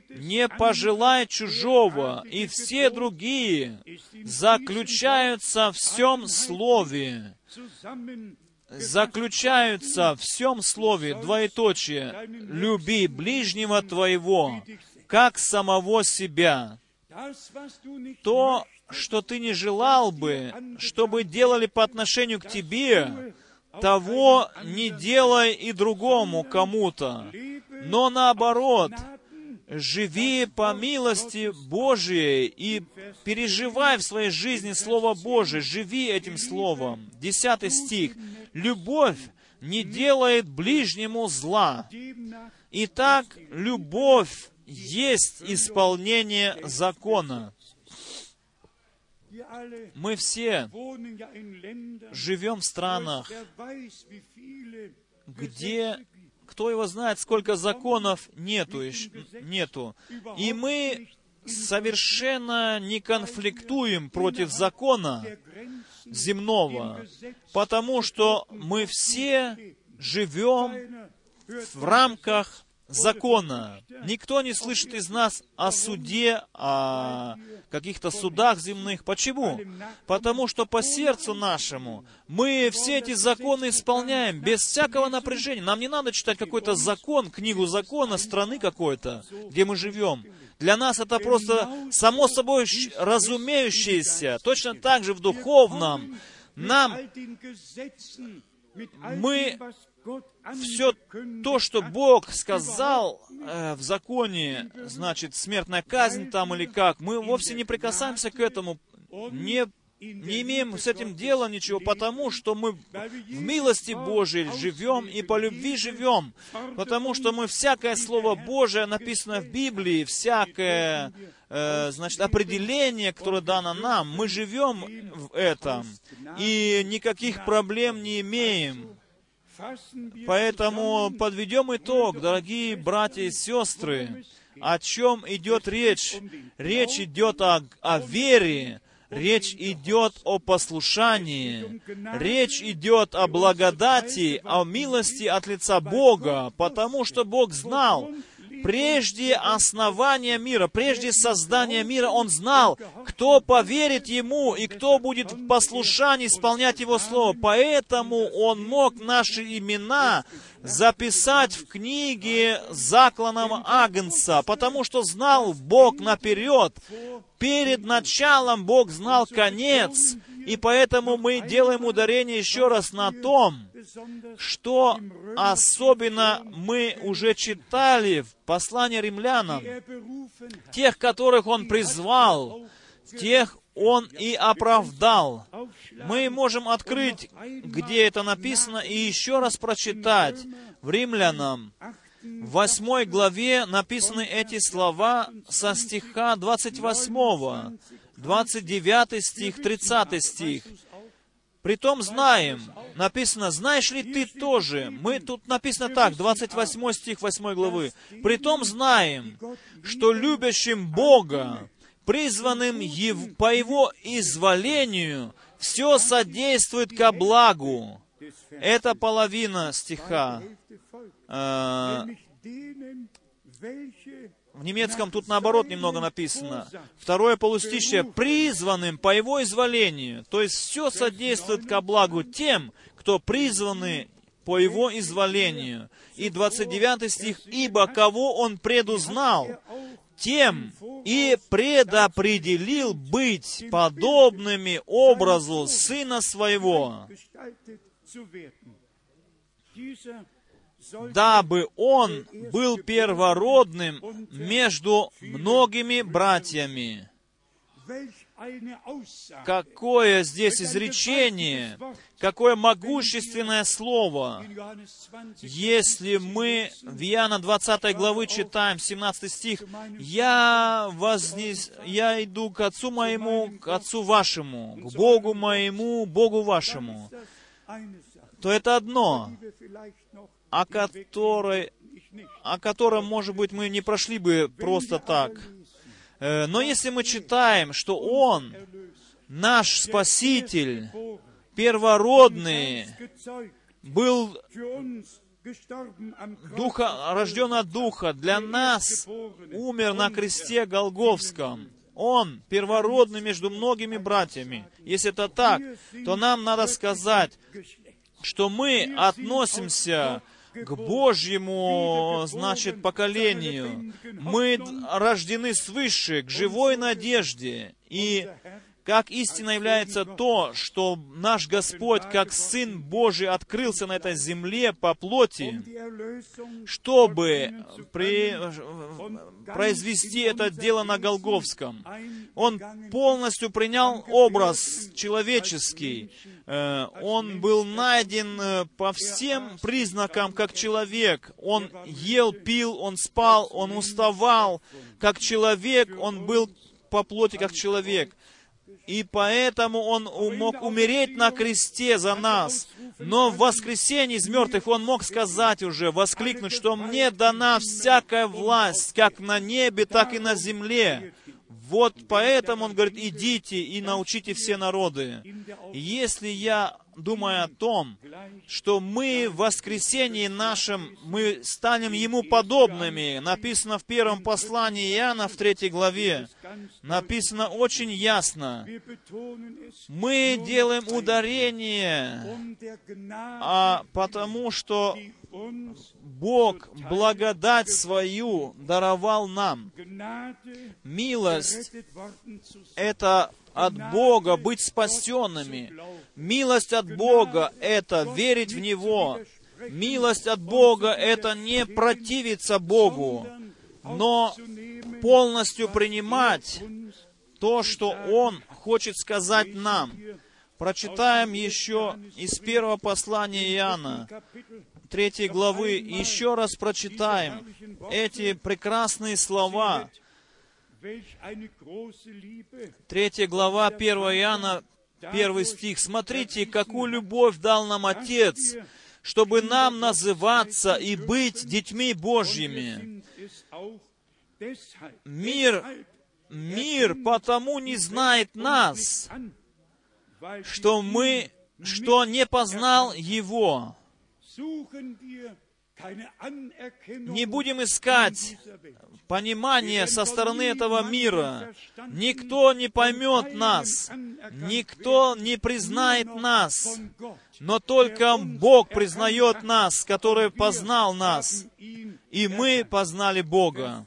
не пожелай чужого, и все другие заключаются в всем слове, заключаются в всем слове, двоеточие, «люби ближнего твоего, как самого себя». То, что ты не желал бы, чтобы делали по отношению к тебе, того не делай и другому кому-то, но наоборот, живи по милости Божией и переживай в своей жизни Слово Божие, живи этим Словом. Десятый стих. Любовь не делает ближнему зла. Итак, любовь есть исполнение закона. Мы все живем в странах, где кто его знает, сколько законов нету, нету. И мы совершенно не конфликтуем против закона земного, потому что мы все живем в рамках закона. Никто не слышит из нас о суде, о каких-то судах земных. Почему? Потому что по сердцу нашему мы все эти законы исполняем без всякого напряжения. Нам не надо читать какой-то закон, книгу закона страны какой-то, где мы живем. Для нас это просто само собой разумеющееся. Точно так же в духовном. Нам мы все то, что Бог сказал э, в законе, значит, смертная казнь там или как, мы вовсе не прикасаемся к этому, не, не имеем с этим дела ничего, потому что мы в милости Божией живем и по любви живем, потому что мы всякое Слово Божие написано в Библии, всякое э, значит, определение, которое дано нам, мы живем в этом, и никаких проблем не имеем. Поэтому подведем итог, дорогие братья и сестры, о чем идет речь. Речь идет о, о вере, речь идет о послушании, речь идет о благодати, о милости от лица Бога, потому что Бог знал, прежде основания мира, прежде создания мира, Он знал, кто поверит Ему и кто будет в послушании исполнять Его Слово. Поэтому Он мог наши имена записать в книге закланом Агнца, потому что знал Бог наперед. Перед началом Бог знал конец, и поэтому мы делаем ударение еще раз на том, что особенно мы уже читали в послании римлянам, тех, которых Он призвал, тех Он и оправдал. Мы можем открыть, где это написано, и еще раз прочитать в Римлянам, в восьмой главе написаны эти слова со стиха 28, 29 стих, 30 стих. Притом знаем, написано, знаешь ли ты тоже, мы тут написано так, 28 стих 8 главы, притом знаем, что любящим Бога, призванным ев, по Его изволению, все содействует ко благу. Это половина стиха. Э, в немецком тут наоборот немного написано. Второе полустище «призванным по его изволению». То есть все содействует ко благу тем, кто призваны по его изволению. И 29 стих «Ибо кого он предузнал, тем и предопределил быть подобными образу Сына Своего» дабы он был первородным между многими братьями. Какое здесь изречение, какое могущественное слово. Если мы в Иоанна 20 главы читаем 17 стих, «Я, вознес... «Я иду к Отцу моему, к Отцу вашему, к Богу моему, Богу вашему», то это одно о, которой, о котором, может быть, мы не прошли бы просто так. Э, но если мы читаем, что Он Наш Спаситель, первородный, был духа, рожден от Духа, для нас умер на кресте Голговском. Он первородный между многими братьями. Если это так, то нам надо сказать, что мы относимся к Божьему, значит, поколению. Мы рождены свыше, к живой надежде. И как истина является то, что наш Господь, как Сын Божий, открылся на этой земле по плоти, чтобы при, произвести это дело на Голговском. Он полностью принял образ человеческий. Э, он был найден э, по всем признакам как человек. Он ел, пил, он спал, он уставал как человек, он был по плоти как человек. И поэтому Он мог умереть на кресте за нас. Но в воскресенье из мертвых Он мог сказать уже, воскликнуть, что «Мне дана всякая власть, как на небе, так и на земле». Вот поэтому Он говорит, идите и научите все народы. Если я думая о том, что мы в воскресении нашем, мы станем Ему подобными. Написано в первом послании Иоанна в третьей главе. Написано очень ясно. Мы делаем ударение, а потому что Бог благодать свою даровал нам. Милость — это от Бога быть спасенными. Милость от Бога — это верить в Него. Милость от Бога — это не противиться Богу, но полностью принимать то, что Он хочет сказать нам. Прочитаем еще из первого послания Иоанна, третьей главы, еще раз прочитаем эти прекрасные слова, Третья глава, 1 Иоанна, первый стих. «Смотрите, какую любовь дал нам Отец, чтобы нам называться и быть детьми Божьими. Мир, мир потому не знает нас, что мы, что не познал Его. Не будем искать понимание со стороны этого мира. Никто не поймет нас, никто не признает нас, но только Бог признает нас, который познал нас, и мы познали Бога.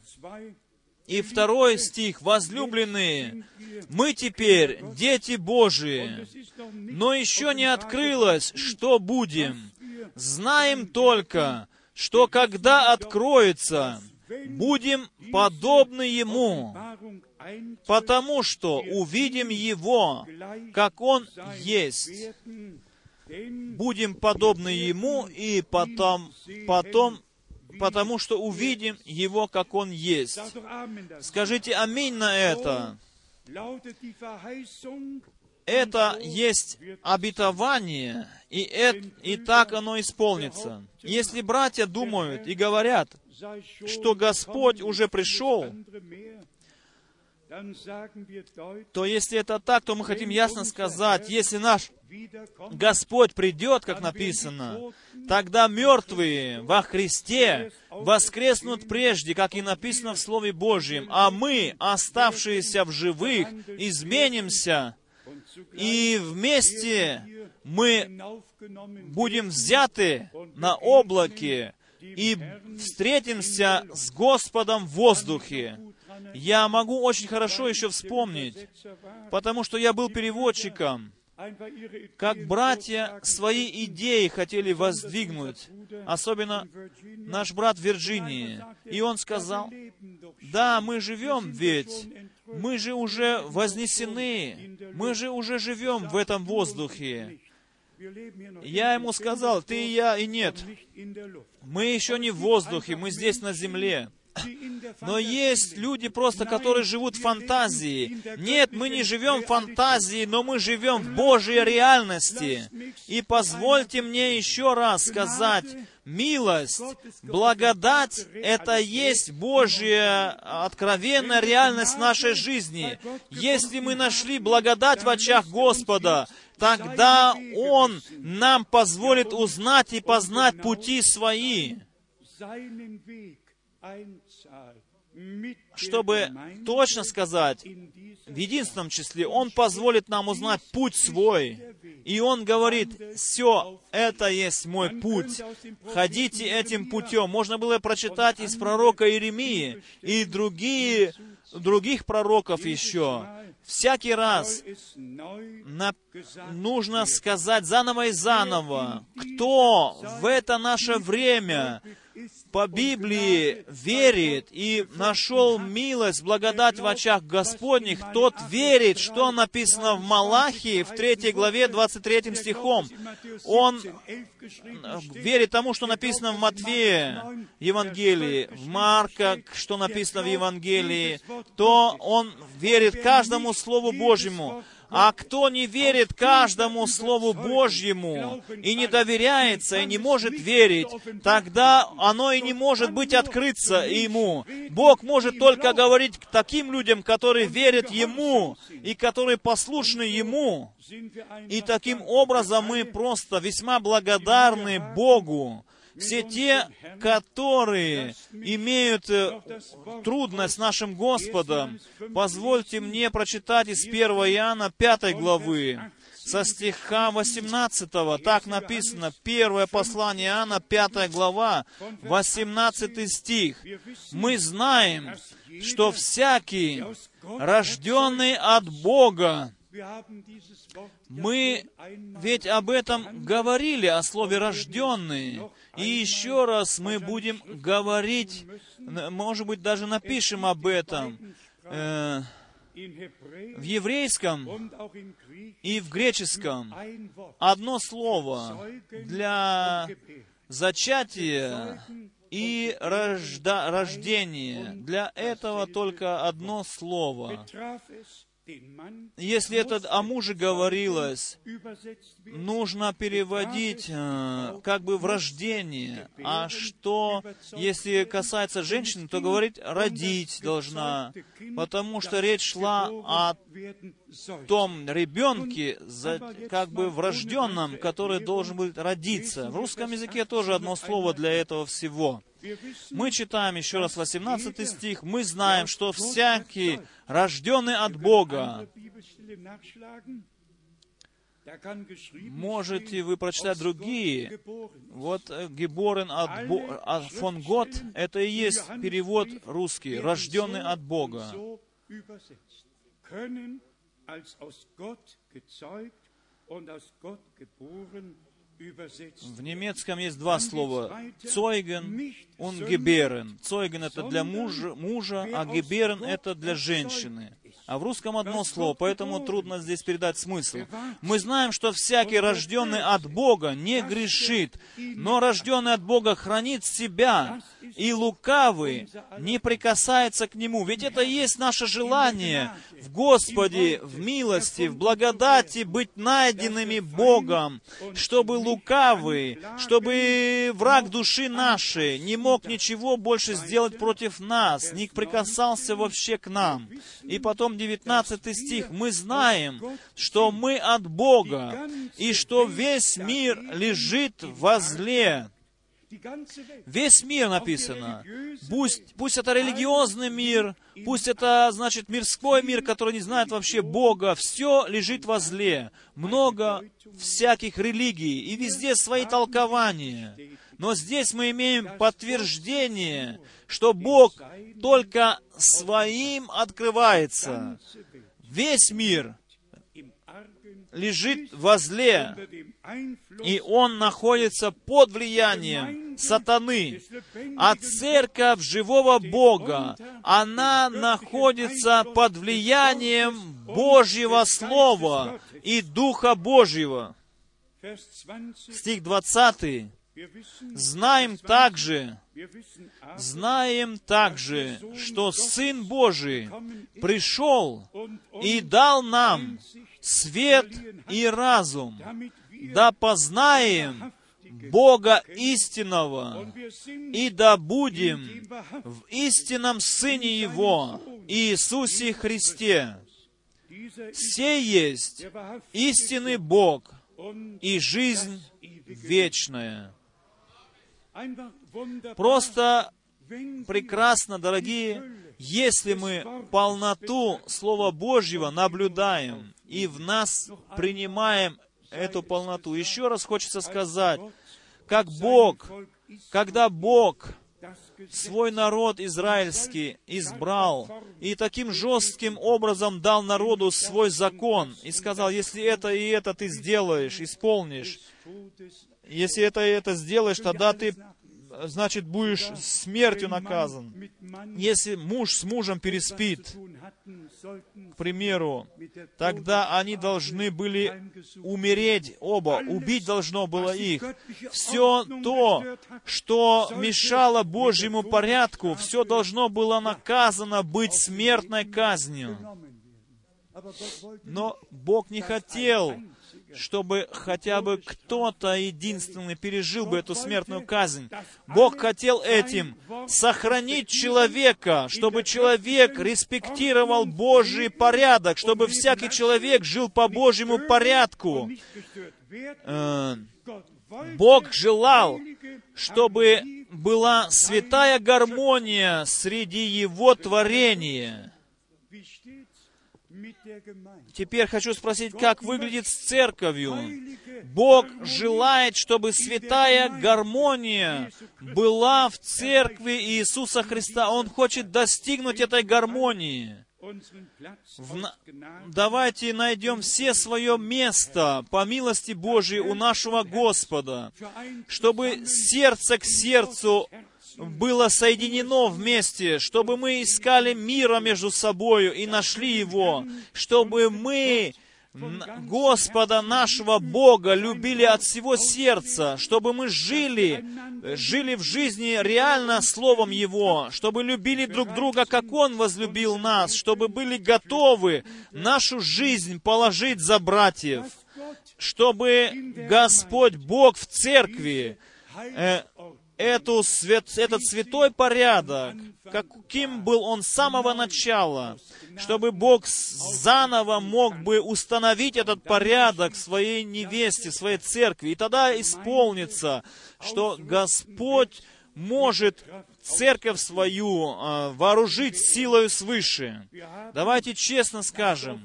И второй стих, возлюбленные, мы теперь дети Божии, но еще не открылось, что будем. Знаем только, что когда откроется, будем подобны Ему, потому что увидим Его, как Он есть. Будем подобны Ему, и потом, потом потому что увидим Его, как Он есть. Скажите аминь на это. Это есть обетование, и, это, и так оно исполнится. Если братья думают и говорят, что Господь уже пришел, то если это так, то мы хотим ясно сказать, если наш Господь придет, как написано, тогда мертвые во Христе воскреснут прежде, как и написано в Слове Божьем, а мы, оставшиеся в живых, изменимся, и вместе мы будем взяты на облаке, и встретимся с Господом в воздухе. Я могу очень хорошо еще вспомнить, потому что я был переводчиком, как братья свои идеи хотели воздвигнуть, особенно наш брат в Вирджинии. И он сказал, да, мы живем ведь, мы же уже вознесены, мы же уже живем в этом воздухе. Я ему сказал, ты и я и нет. Мы еще не в воздухе, мы здесь на земле. Но есть люди просто, которые живут в фантазии. Нет, мы не живем в фантазии, но мы живем в Божьей реальности. И позвольте мне еще раз сказать, милость, благодать — это есть Божья откровенная реальность нашей жизни. Если мы нашли благодать в очах Господа, тогда Он нам позволит узнать и познать пути свои чтобы точно сказать, в единственном числе, Он позволит нам узнать путь свой. И Он говорит, все, это есть мой путь. Ходите этим путем. Можно было прочитать из пророка Иеремии и другие, других пророков еще. Всякий раз на... нужно сказать заново и заново, кто в это наше время по Библии верит и нашел милость, благодать в очах Господних, тот верит, что написано в Малахии, в 3 главе, 23 стихом. Он верит тому, что написано в Матфея, Евангелии, в Марка, что написано в Евангелии, то он верит каждому Слову Божьему. А кто не верит каждому Слову Божьему и не доверяется, и не может верить, тогда оно и не может быть открыться ему. Бог может только говорить к таким людям, которые верят Ему и которые послушны Ему. И таким образом мы просто весьма благодарны Богу, все те, которые имеют э, трудность с нашим Господом, позвольте мне прочитать из 1 Иоанна 5 главы, со стиха 18, так написано, первое послание Иоанна, 5 глава, 18 стих. «Мы знаем, что всякий, рожденный от Бога, мы ведь об этом говорили, о слове «рожденный». И еще раз мы будем говорить, может быть, даже напишем об этом, э, в еврейском и в греческом одно слово для зачатия и рожда, рождения. Для этого только одно слово. Если это о муже говорилось, нужно переводить э, как бы в рождение. А что, если касается женщины, то говорить «родить должна», потому что речь шла о том ребенке, как бы врожденном, который должен быть родиться. В русском языке тоже одно слово для этого всего. Мы читаем еще раз 18 стих. Мы знаем, что всякий, рожденный от Бога, Можете вы прочитать другие. Вот э, Геборен от Бо... А фон Гот, это и есть перевод русский, рожденный от Бога. В немецком есть два слова. Цойген und gebären. Цойген это для мужа, мужа, а геберен это для женщины. А в русском одно слово, поэтому трудно здесь передать смысл. Мы знаем, что всякий рожденный от Бога не грешит, но рожденный от Бога хранит себя, и лукавый не прикасается к нему. Ведь это и есть наше желание в Господе, в милости, в благодати быть найденными Богом, чтобы лукавый, чтобы враг души нашей не мог ничего больше сделать против нас, не прикасался вообще к нам. И потом 19 стих. Мы знаем, что мы от Бога, и что весь мир лежит возле Весь мир написано. Пусть, пусть это религиозный мир, пусть это, значит, мирской мир, который не знает вообще Бога, все лежит возле. Много всяких религий, и везде свои толкования. Но здесь мы имеем подтверждение, что Бог только своим открывается. Весь мир лежит возле, и он находится под влиянием сатаны. А церковь живого Бога, она находится под влиянием Божьего Слова и Духа Божьего. Стих 20. Знаем также, знаем также, что Сын Божий пришел и дал нам свет и разум, да познаем Бога истинного, и да будем в истинном Сыне Его, Иисусе Христе. Сей есть истинный Бог и жизнь вечная. Просто прекрасно, дорогие, если мы полноту Слова Божьего наблюдаем и в нас принимаем эту полноту. Еще раз хочется сказать, как Бог, когда Бог свой народ израильский избрал и таким жестким образом дал народу свой закон и сказал, если это и это ты сделаешь, исполнишь, если это и это сделаешь, тогда ты значит, будешь смертью наказан. Если муж с мужем переспит, к примеру, тогда они должны были умереть оба, убить должно было их. Все то, что мешало Божьему порядку, все должно было наказано быть смертной казнью. Но Бог не хотел, чтобы хотя бы кто-то единственный пережил бы эту смертную казнь. Бог хотел этим сохранить человека, чтобы человек респектировал Божий порядок, чтобы всякий человек жил по Божьему порядку. Э, Бог желал, чтобы была святая гармония среди Его творения. Теперь хочу спросить, как выглядит с церковью? Бог желает, чтобы святая гармония была в церкви Иисуса Христа. Он хочет достигнуть этой гармонии. В... Давайте найдем все свое место по милости Божией у нашего Господа, чтобы сердце к сердцу было соединено вместе, чтобы мы искали мира между собою и нашли его, чтобы мы Господа нашего Бога любили от всего сердца, чтобы мы жили, жили в жизни реально Словом Его, чтобы любили друг друга, как Он возлюбил нас, чтобы были готовы нашу жизнь положить за братьев, чтобы Господь Бог в церкви э, эту этот святой порядок, каким был он с самого начала, чтобы Бог заново мог бы установить этот порядок своей невесте, своей церкви. И тогда исполнится, что Господь может церковь свою э, вооружить силою свыше. Давайте честно скажем,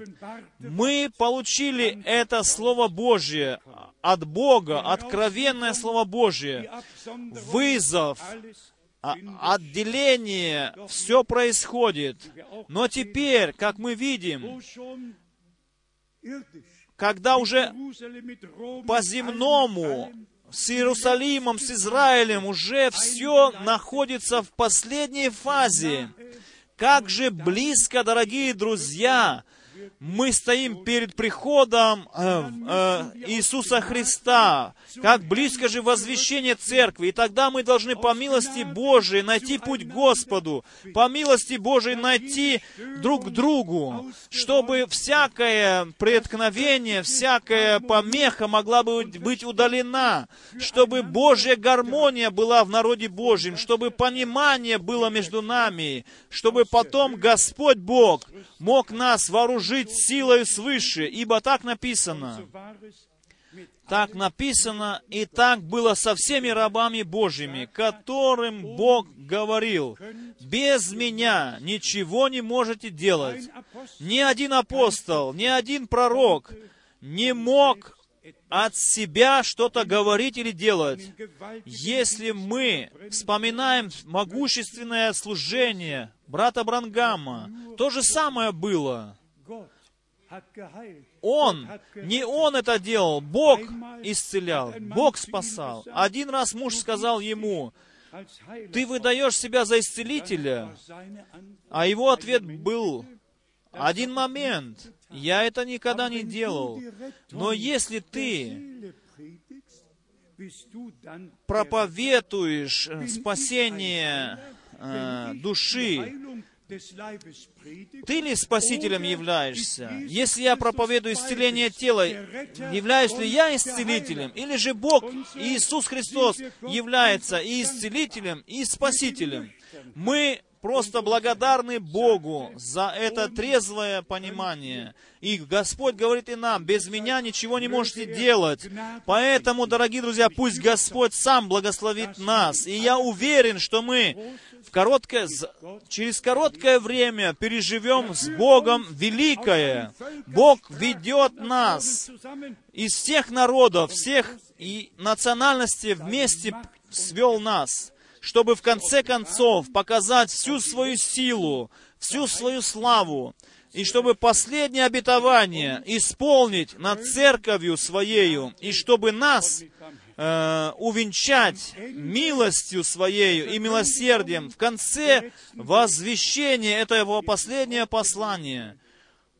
мы получили это Слово Божье от Бога, откровенное Слово Божье, вызов, а, отделение, все происходит. Но теперь, как мы видим, когда уже по-земному с Иерусалимом, с Израилем уже все находится в последней фазе. Как же близко, дорогие друзья, мы стоим перед приходом э, э, Иисуса Христа, как близко же возвещение церкви. И тогда мы должны по милости Божией найти путь Господу, по милости Божией найти друг к другу, чтобы всякое преткновение, всякая помеха могла бы быть удалена, чтобы Божья гармония была в народе Божьем, чтобы понимание было между нами, чтобы потом Господь Бог мог нас вооружить силой свыше, ибо так написано. Так написано, и так было со всеми рабами Божьими, которым Бог говорил, «Без меня ничего не можете делать». Ни один апостол, ни один пророк не мог от себя что-то говорить или делать. Если мы вспоминаем могущественное служение брата Брангама, то же самое было. Он, не он это делал, Бог исцелял, Бог спасал. Один раз муж сказал ему, ты выдаешь себя за исцелителя, а его ответ был, один момент, я это никогда не делал, но если ты проповедуешь спасение э, души, ты ли спасителем являешься? Если я проповедую исцеление тела, являюсь ли я исцелителем? Или же Бог, Иисус Христос, является и исцелителем, и спасителем? Мы просто благодарны Богу за это трезвое понимание. И Господь говорит и нам, без меня ничего не можете делать. Поэтому, дорогие друзья, пусть Господь сам благословит нас. И я уверен, что мы в короткое, через короткое время переживем с Богом великое. Бог ведет нас из всех народов, всех и национальностей вместе свел нас чтобы в конце концов показать всю свою силу, всю свою славу, и чтобы последнее обетование исполнить над церковью Своею, и чтобы нас э, увенчать милостью Своею и милосердием в конце возвещения этого последнего послания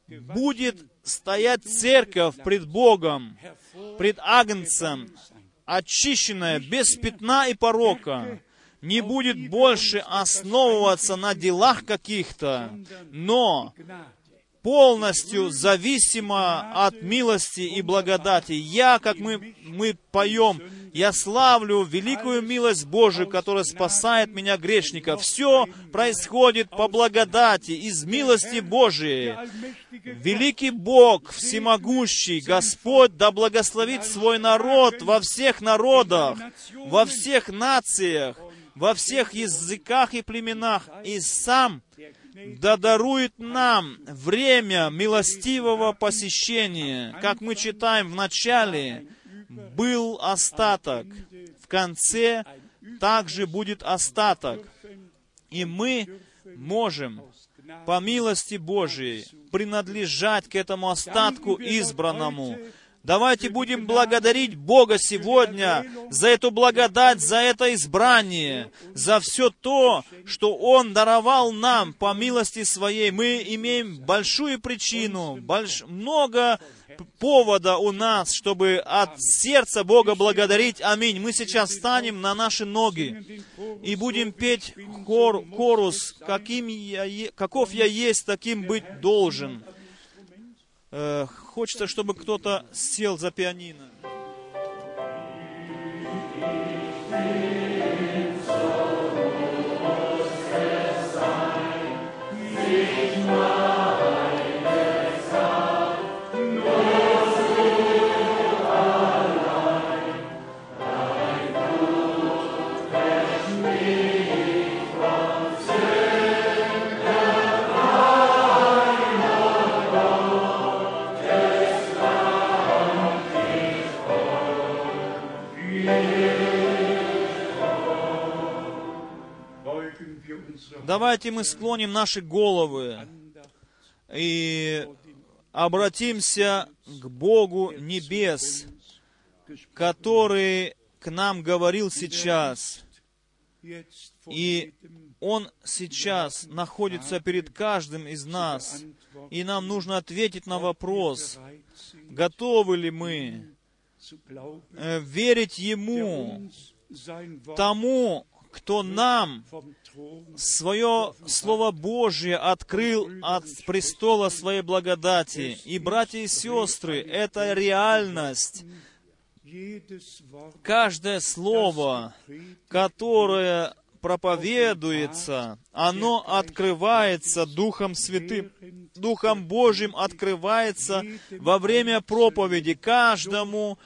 будет стоять церковь пред Богом, пред Агнцем, очищенная, без пятна и порока, не будет больше основываться на делах каких-то, но полностью зависимо от милости и благодати. Я, как мы, мы поем, я славлю великую милость Божию, которая спасает меня грешника. Все происходит по благодати, из милости Божией. Великий Бог, всемогущий, Господь, да благословит свой народ во всех народах, во всех нациях, во всех языках и племенах, и сам да дарует нам время милостивого посещения. Как мы читаем в начале, был остаток, в конце также будет остаток. И мы можем по милости Божией принадлежать к этому остатку избранному, Давайте будем благодарить Бога сегодня за эту благодать, за это избрание, за все то, что Он даровал нам по милости Своей. Мы имеем большую причину, больш... много повода у нас, чтобы от сердца Бога благодарить. Аминь. Мы сейчас встанем на наши ноги и будем петь хор, хорус, каким я, каков я есть, таким быть должен. Э, хочется, чтобы кто-то сел за пианино. Давайте мы склоним наши головы и обратимся к Богу небес, который к нам говорил сейчас. И Он сейчас находится перед каждым из нас. И нам нужно ответить на вопрос, готовы ли мы э, верить Ему, тому, кто нам свое Слово Божье открыл от престола своей благодати. И, братья и сестры, это реальность. Каждое слово, которое проповедуется, оно открывается Духом Святым, Духом Божьим открывается во время проповеди каждому,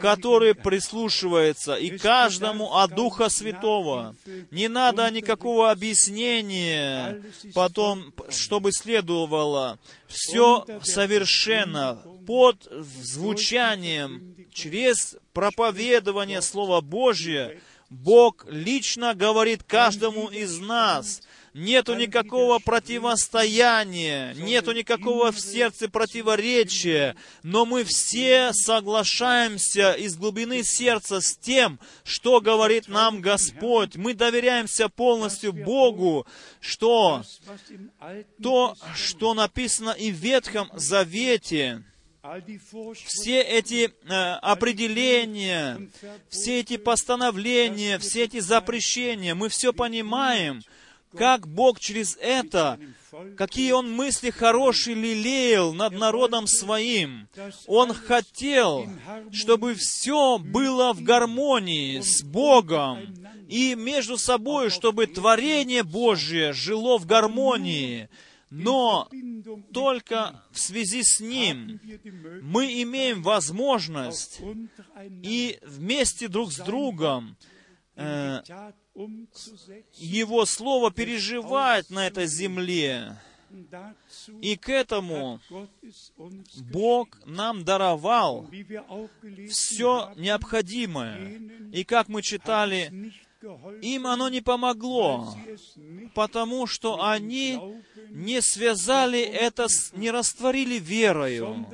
который прислушивается, и каждому от Духа Святого. Не надо никакого объяснения потом, чтобы следовало. Все совершенно под звучанием, через проповедование Слова Божия, Бог лично говорит каждому из нас. Нету никакого противостояния, нету никакого в сердце противоречия, но мы все соглашаемся из глубины сердца с тем, что говорит нам Господь. Мы доверяемся полностью Богу, что то, что написано и в Ветхом Завете, все эти э, определения, все эти постановления, все эти запрещения, мы все понимаем, как Бог через это, какие Он мысли хорошие лелеял над народом Своим. Он хотел, чтобы все было в гармонии с Богом и между собой, чтобы творение Божье жило в гармонии. Но только в связи с Ним мы имеем возможность и вместе друг с другом э, Его Слово переживать на этой земле. И к этому Бог нам даровал все необходимое. И как мы читали, им оно не помогло, потому что они не связали это, не растворили верою,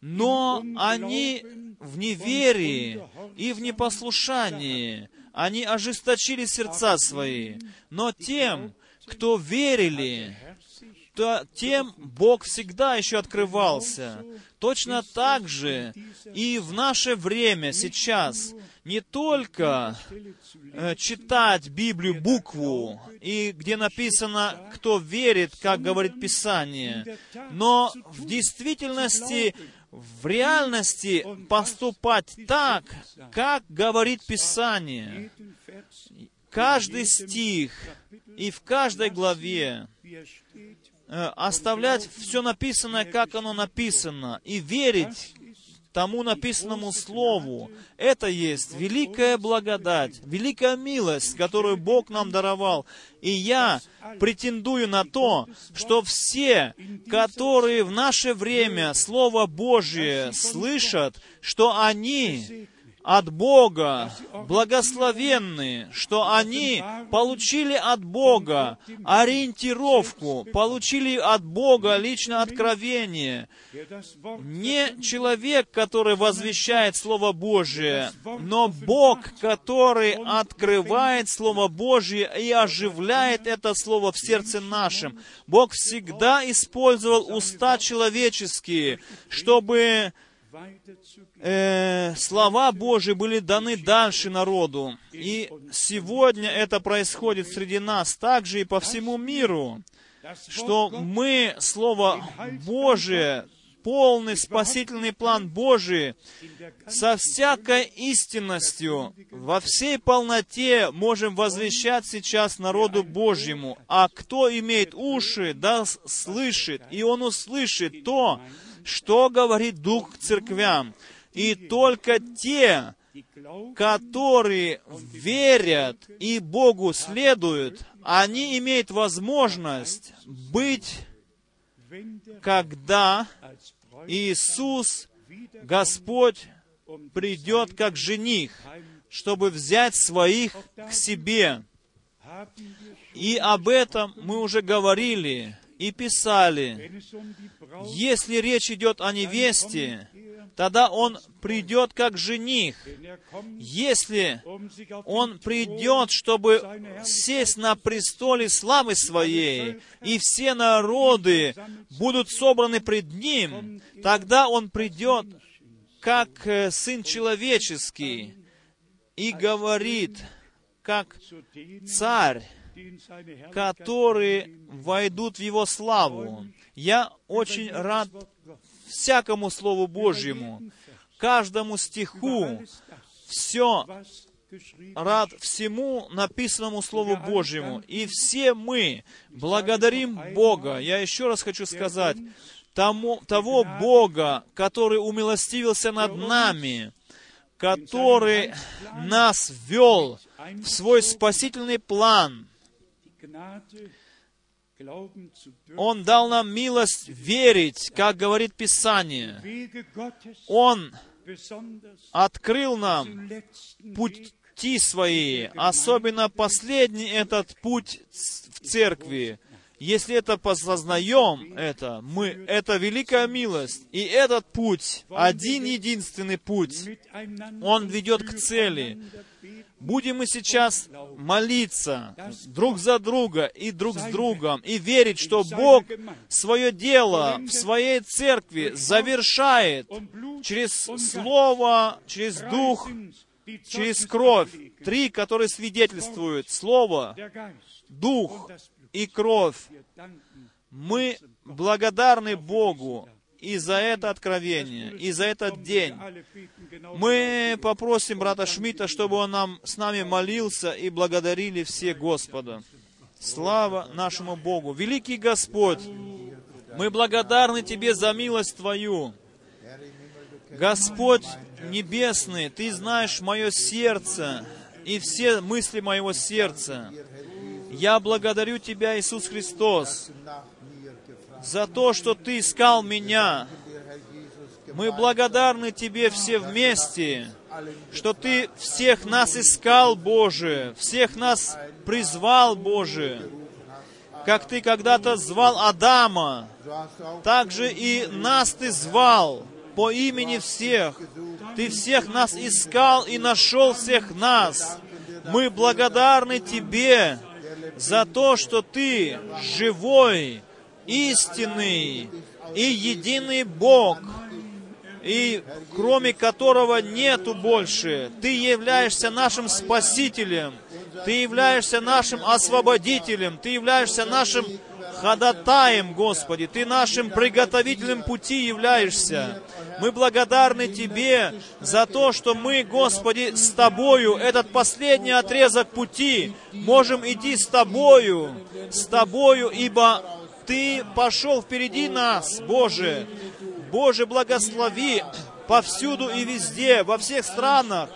но они в неверии и в непослушании, они ожесточили сердца свои. Но тем, кто верили, то тем Бог всегда еще открывался. Точно так же и в наше время сейчас не только э, читать Библию букву, и где написано, кто верит, как говорит Писание, но в действительности, в реальности поступать так, как говорит Писание. Каждый стих и в каждой главе оставлять все написанное, как оно написано, и верить тому написанному Слову. Это есть великая благодать, великая милость, которую Бог нам даровал. И я претендую на то, что все, которые в наше время Слово Божие слышат, что они от Бога, благословенные, что они получили от Бога ориентировку, получили от Бога личное откровение. Не человек, который возвещает Слово Божие, но Бог, который открывает Слово Божие и оживляет это Слово в сердце нашем. Бог всегда использовал уста человеческие, чтобы э, слова Божьи были даны дальше народу. И сегодня это происходит среди нас, также и по всему миру, что мы Слово Божие, полный спасительный план Божий, со всякой истинностью, во всей полноте можем возвещать сейчас народу Божьему. А кто имеет уши, да слышит, и он услышит то, что говорит Дух к церквям. И только те, которые верят и Богу следуют, они имеют возможность быть, когда Иисус, Господь, придет как жених, чтобы взять своих к себе. И об этом мы уже говорили и писали, если речь идет о невесте, тогда он придет как жених. Если он придет, чтобы сесть на престоле славы своей, и все народы будут собраны пред ним, тогда он придет как э, Сын Человеческий и говорит, как Царь, которые войдут в Его славу. Я очень рад всякому Слову Божьему, каждому стиху, все рад всему написанному Слову Божьему. И все мы благодарим Бога. Я еще раз хочу сказать, тому, того Бога, который умилостивился над нами, который нас ввел в свой спасительный план, он дал нам милость верить, как говорит Писание. Он открыл нам пути свои, особенно последний этот путь в церкви. Если это посознаем, это мы, это великая милость. И этот путь, один единственный путь, он ведет к цели Будем мы сейчас молиться друг за друга и друг с другом и верить, что Бог свое дело в своей церкви завершает через Слово, через Дух, через кровь. Три, которые свидетельствуют. Слово, Дух и кровь. Мы благодарны Богу и за это откровение, и за этот день. Мы попросим брата Шмидта, чтобы он нам, с нами молился и благодарили все Господа. Слава нашему Богу! Великий Господь, мы благодарны Тебе за милость Твою. Господь Небесный, Ты знаешь мое сердце и все мысли моего сердца. Я благодарю Тебя, Иисус Христос, за то, что Ты искал меня. Мы благодарны Тебе все вместе, что Ты всех нас искал, Боже, всех нас призвал, Боже. Как Ты когда-то звал Адама, так же и нас Ты звал по имени всех. Ты всех нас искал и нашел всех нас. Мы благодарны Тебе за то, что Ты живой, истинный и единый Бог, и кроме которого нету больше. Ты являешься нашим Спасителем, Ты являешься нашим Освободителем, Ты являешься нашим ходатаем, Господи, Ты нашим приготовителем пути являешься. Мы благодарны Тебе за то, что мы, Господи, с Тобою, этот последний отрезок пути, можем идти с Тобою, с Тобою, ибо Ты пошел впереди нас, Боже. Боже, благослови повсюду и везде, во всех странах,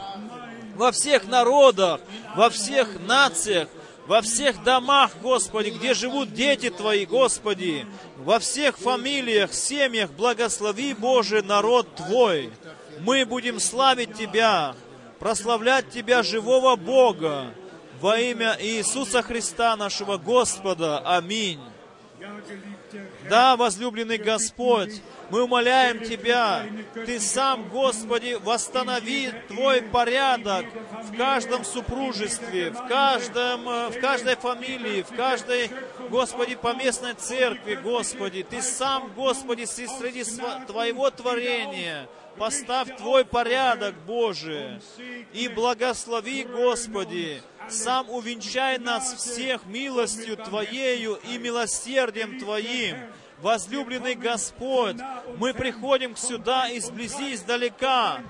во всех народах, во всех нациях, во всех домах, Господи, где живут дети Твои, Господи, во всех фамилиях, семьях, благослови, Боже, народ Твой. Мы будем славить Тебя, прославлять Тебя, живого Бога, во имя Иисуса Христа, нашего Господа. Аминь. Да, возлюбленный Господь, мы умоляем Тебя, Ты сам, Господи, восстанови Твой порядок в каждом супружестве, в, каждом, э, в каждой фамилии, в каждой, Господи, поместной церкви, Господи. Ты сам, Господи, среди Твоего творения поставь Твой порядок, Боже, и благослови, Господи, сам увенчай нас всех милостью Твоею и милосердием Твоим, Возлюбленный Господь, мы приходим сюда изблизи, издалека,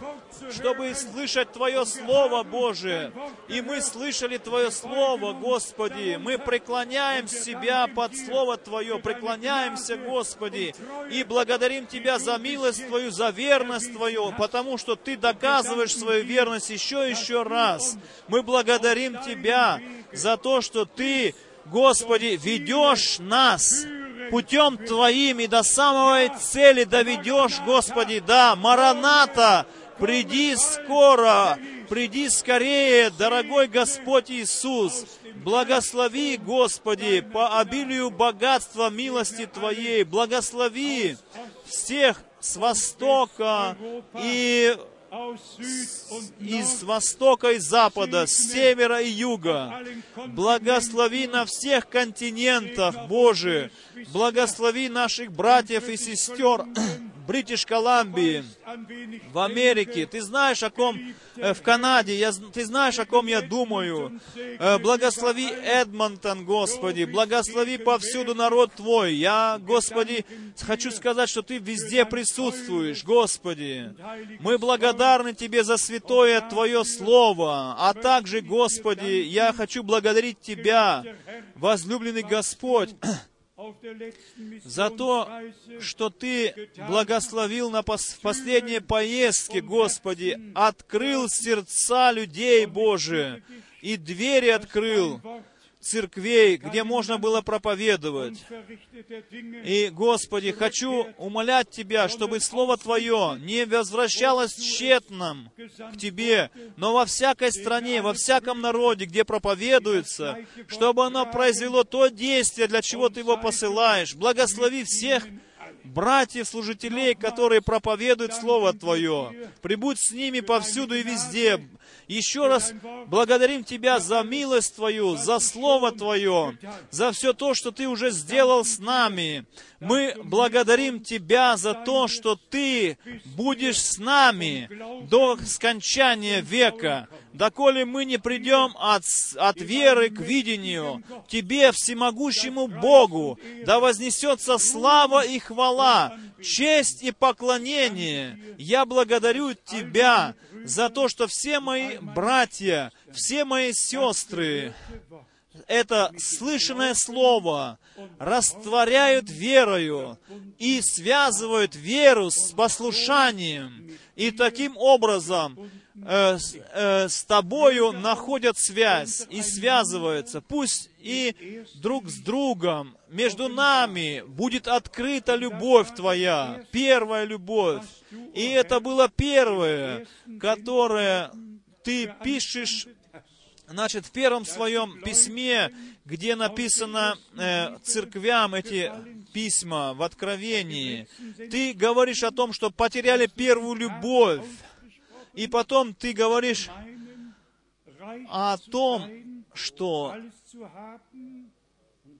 чтобы слышать Твое Слово, Божие. И мы слышали Твое Слово, Господи. Мы преклоняем себя под Слово Твое, преклоняемся, Господи, и благодарим Тебя за милость Твою, за верность Твою, потому что Ты доказываешь свою верность еще и еще раз. Мы благодарим Тебя за то, что Ты, Господи, ведешь нас путем Твоим и до самой цели доведешь, Господи, да, Мараната, приди скоро, приди скорее, дорогой Господь Иисус, благослови, Господи, по обилию богатства милости Твоей, благослови всех с востока и из востока и запада, с севера и юга. Благослови на всех континентах, Боже. Благослови наших братьев и сестер Бритиш Колумбии, в Америке. Ты знаешь, о ком э, в Канаде, я, ты знаешь, о ком я думаю. Э, благослови Эдмонтон, Господи, благослови повсюду народ Твой. Я, Господи, хочу сказать, что Ты везде присутствуешь, Господи. Мы благодарны Тебе за святое Твое Слово, а также, Господи, я хочу благодарить Тебя, возлюбленный Господь, за то, что Ты благословил на пос последней поездке, Господи, открыл сердца людей, Боже, и двери открыл церквей, где можно было проповедовать. И, Господи, хочу умолять Тебя, чтобы Слово Твое не возвращалось тщетным к Тебе, но во всякой стране, во всяком народе, где проповедуется, чтобы оно произвело то действие, для чего Ты его посылаешь. Благослови всех братьев-служителей, которые проповедуют Слово Твое. Прибудь с ними повсюду и везде. Еще раз благодарим Тебя за милость Твою, за Слово Твое, за все то, что Ты уже сделал с нами. Мы благодарим Тебя за то, что Ты будешь с нами до скончания века, доколе мы не придем от, от веры к видению, Тебе, всемогущему Богу, да вознесется слава и хвала, честь и поклонение. Я благодарю Тебя за то, что все мои братья, все мои сестры, это слышанное слово растворяют верою и связывают веру с послушанием. И таким образом э, с, э, с тобою находят связь и связываются. Пусть и друг с другом, между нами будет открыта любовь Твоя, первая любовь. И это было первое, которое Ты пишешь Значит, в первом своем письме, где написано э, церквям эти письма в Откровении, ты говоришь о том, что потеряли первую любовь. И потом ты говоришь о том, что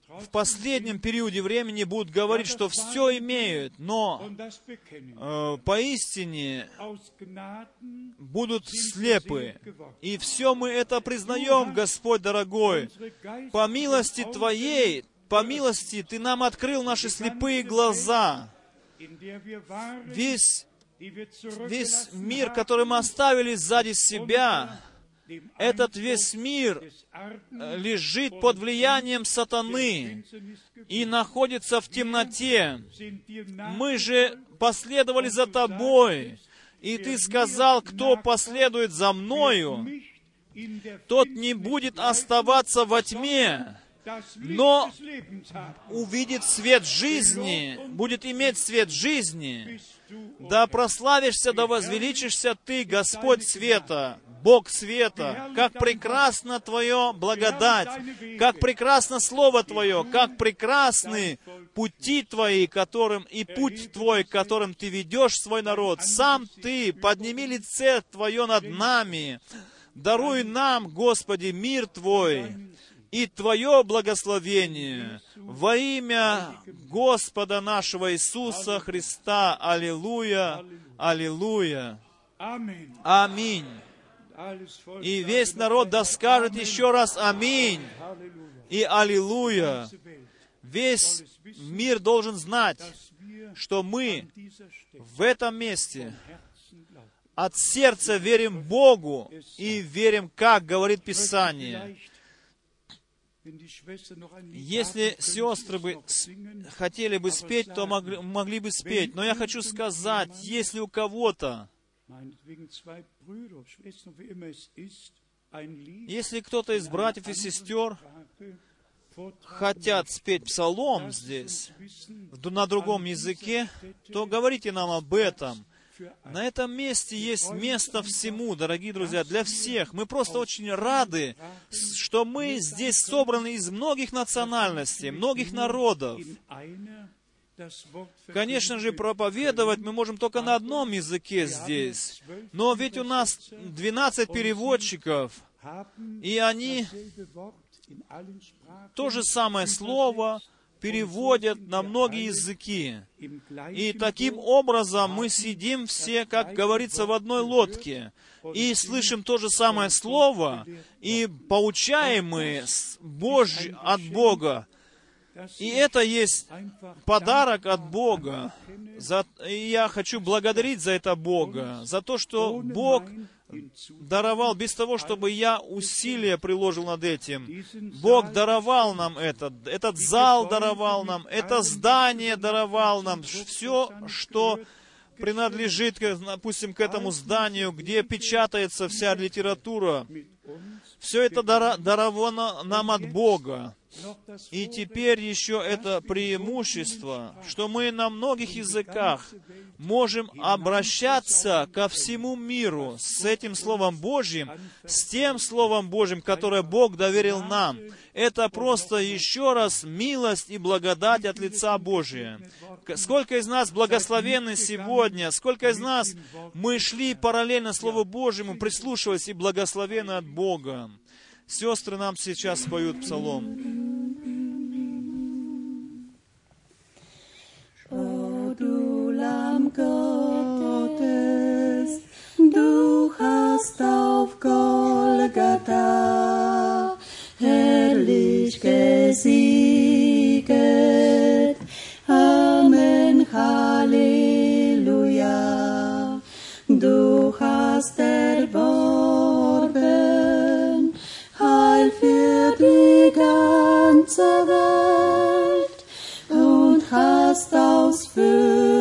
в последнем периоде времени будут говорить, что все имеют, но э, поистине будут слепы. И все мы это признаем, Господь дорогой. По милости Твоей, по милости Ты нам открыл наши слепые глаза. Весь, весь мир, который мы оставили сзади себя, этот весь мир э, лежит под влиянием сатаны и находится в темноте. Мы же последовали за тобой, и ты сказал, кто последует за мною, тот не будет оставаться во тьме, но увидит свет жизни, будет иметь свет жизни. Да прославишься, да возвеличишься Ты, Господь света, Бог света, как прекрасна Твое благодать, как прекрасно Слово Твое, как прекрасны пути Твои, которым и путь Твой, которым Ты ведешь свой народ. Сам Ты подними лице Твое над нами, даруй нам, Господи, мир Твой и Твое благословение во имя Господа нашего Иисуса Христа. Аллилуйя, аллилуйя. Аминь. И весь народ да скажет еще раз Аминь и Аллилуйя. Весь мир должен знать, что мы в этом месте от сердца верим Богу и верим, как говорит Писание. Если сестры бы хотели бы спеть, то могли, могли бы спеть. Но я хочу сказать, если у кого-то если кто-то из братьев и сестер хотят спеть псалом здесь, на другом языке, то говорите нам об этом. На этом месте есть место всему, дорогие друзья, для всех. Мы просто очень рады, что мы здесь собраны из многих национальностей, многих народов. Конечно же, проповедовать мы можем только на одном языке здесь. Но ведь у нас 12 переводчиков, и они то же самое слово переводят на многие языки. И таким образом мы сидим все, как говорится, в одной лодке, и слышим то же самое слово, и поучаем мы Божь, от Бога, и это есть подарок от Бога. За, и я хочу благодарить за это Бога, за то, что Бог даровал, без того, чтобы я усилия приложил над этим. Бог даровал нам это, этот зал даровал нам, это здание даровал нам, все, что принадлежит, допустим, к этому зданию, где печатается вся литература. Все это даровано нам от Бога. И теперь еще это преимущество, что мы на многих языках можем обращаться ко всему миру с этим Словом Божьим, с тем Словом Божьим, которое Бог доверил нам. Это просто еще раз милость и благодать от лица Божия. Сколько из нас благословенны сегодня, сколько из нас мы шли параллельно Слову Божьему, прислушиваясь и благословены от Бога. Сестры нам сейчас поют псалом. Herrlich gesieget. those food.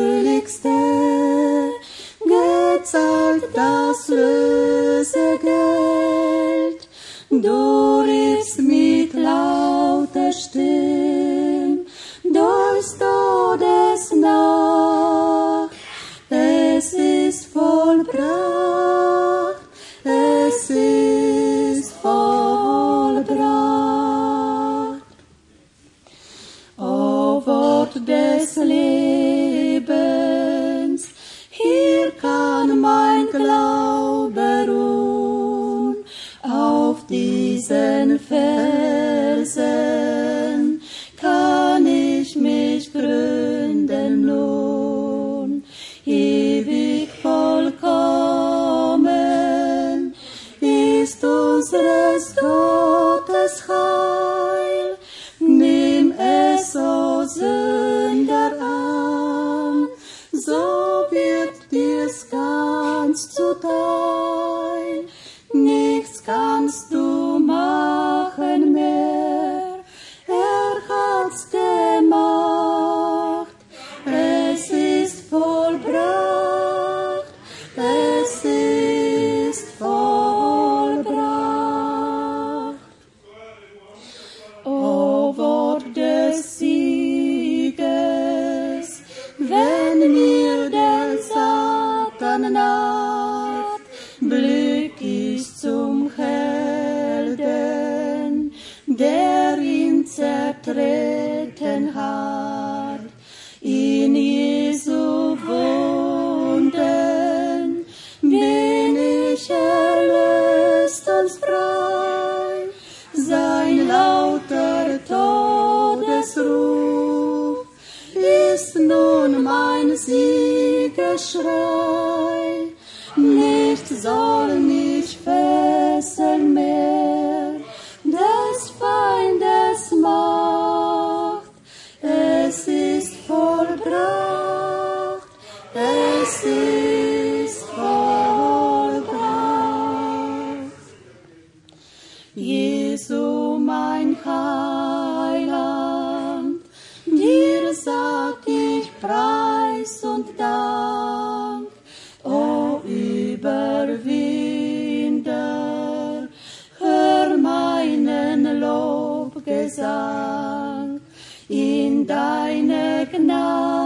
Lobgesang in deine Gnade,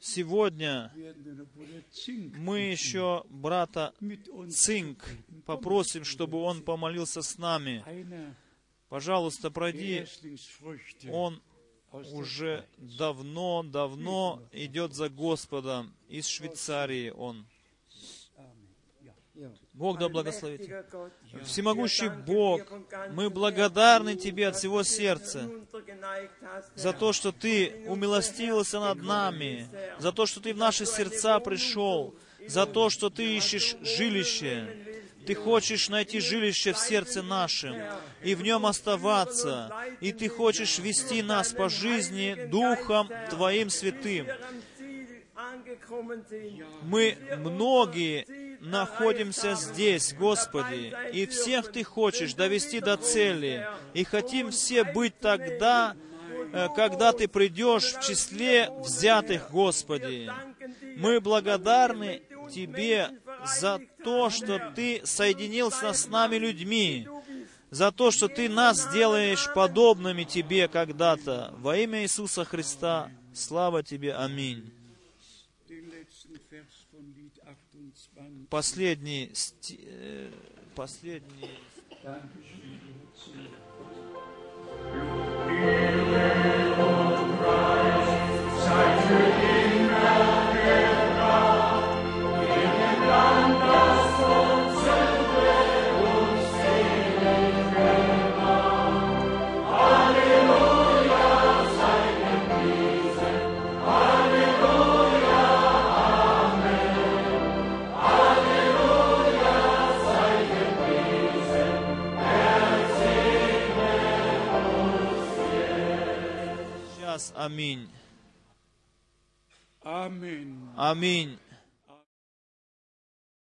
Сегодня мы еще брата Цинк попросим, чтобы он помолился с нами. Пожалуйста, пройди. Он уже Schweiz. давно-давно идет за Господом. Из Швейцарии он. Бог да благословит. Всемогущий Бог, мы благодарны Тебе от всего сердца за то, что Ты умилостивился над нами, за то, что Ты в наши сердца пришел, за то, что Ты ищешь жилище. Ты хочешь найти жилище в сердце нашем и в нем оставаться, и Ты хочешь вести нас по жизни Духом Твоим Святым. Мы многие находимся здесь, Господи, и всех Ты хочешь довести до цели, и хотим все быть тогда, э, когда Ты придешь в числе взятых, Господи. Мы благодарны Тебе за то, что Ты соединился с нами людьми, за то, что Ты нас делаешь подобными Тебе когда-то. Во имя Иисуса Христа, слава Тебе, аминь. Последний, сти- э, последний Аминь. Аминь.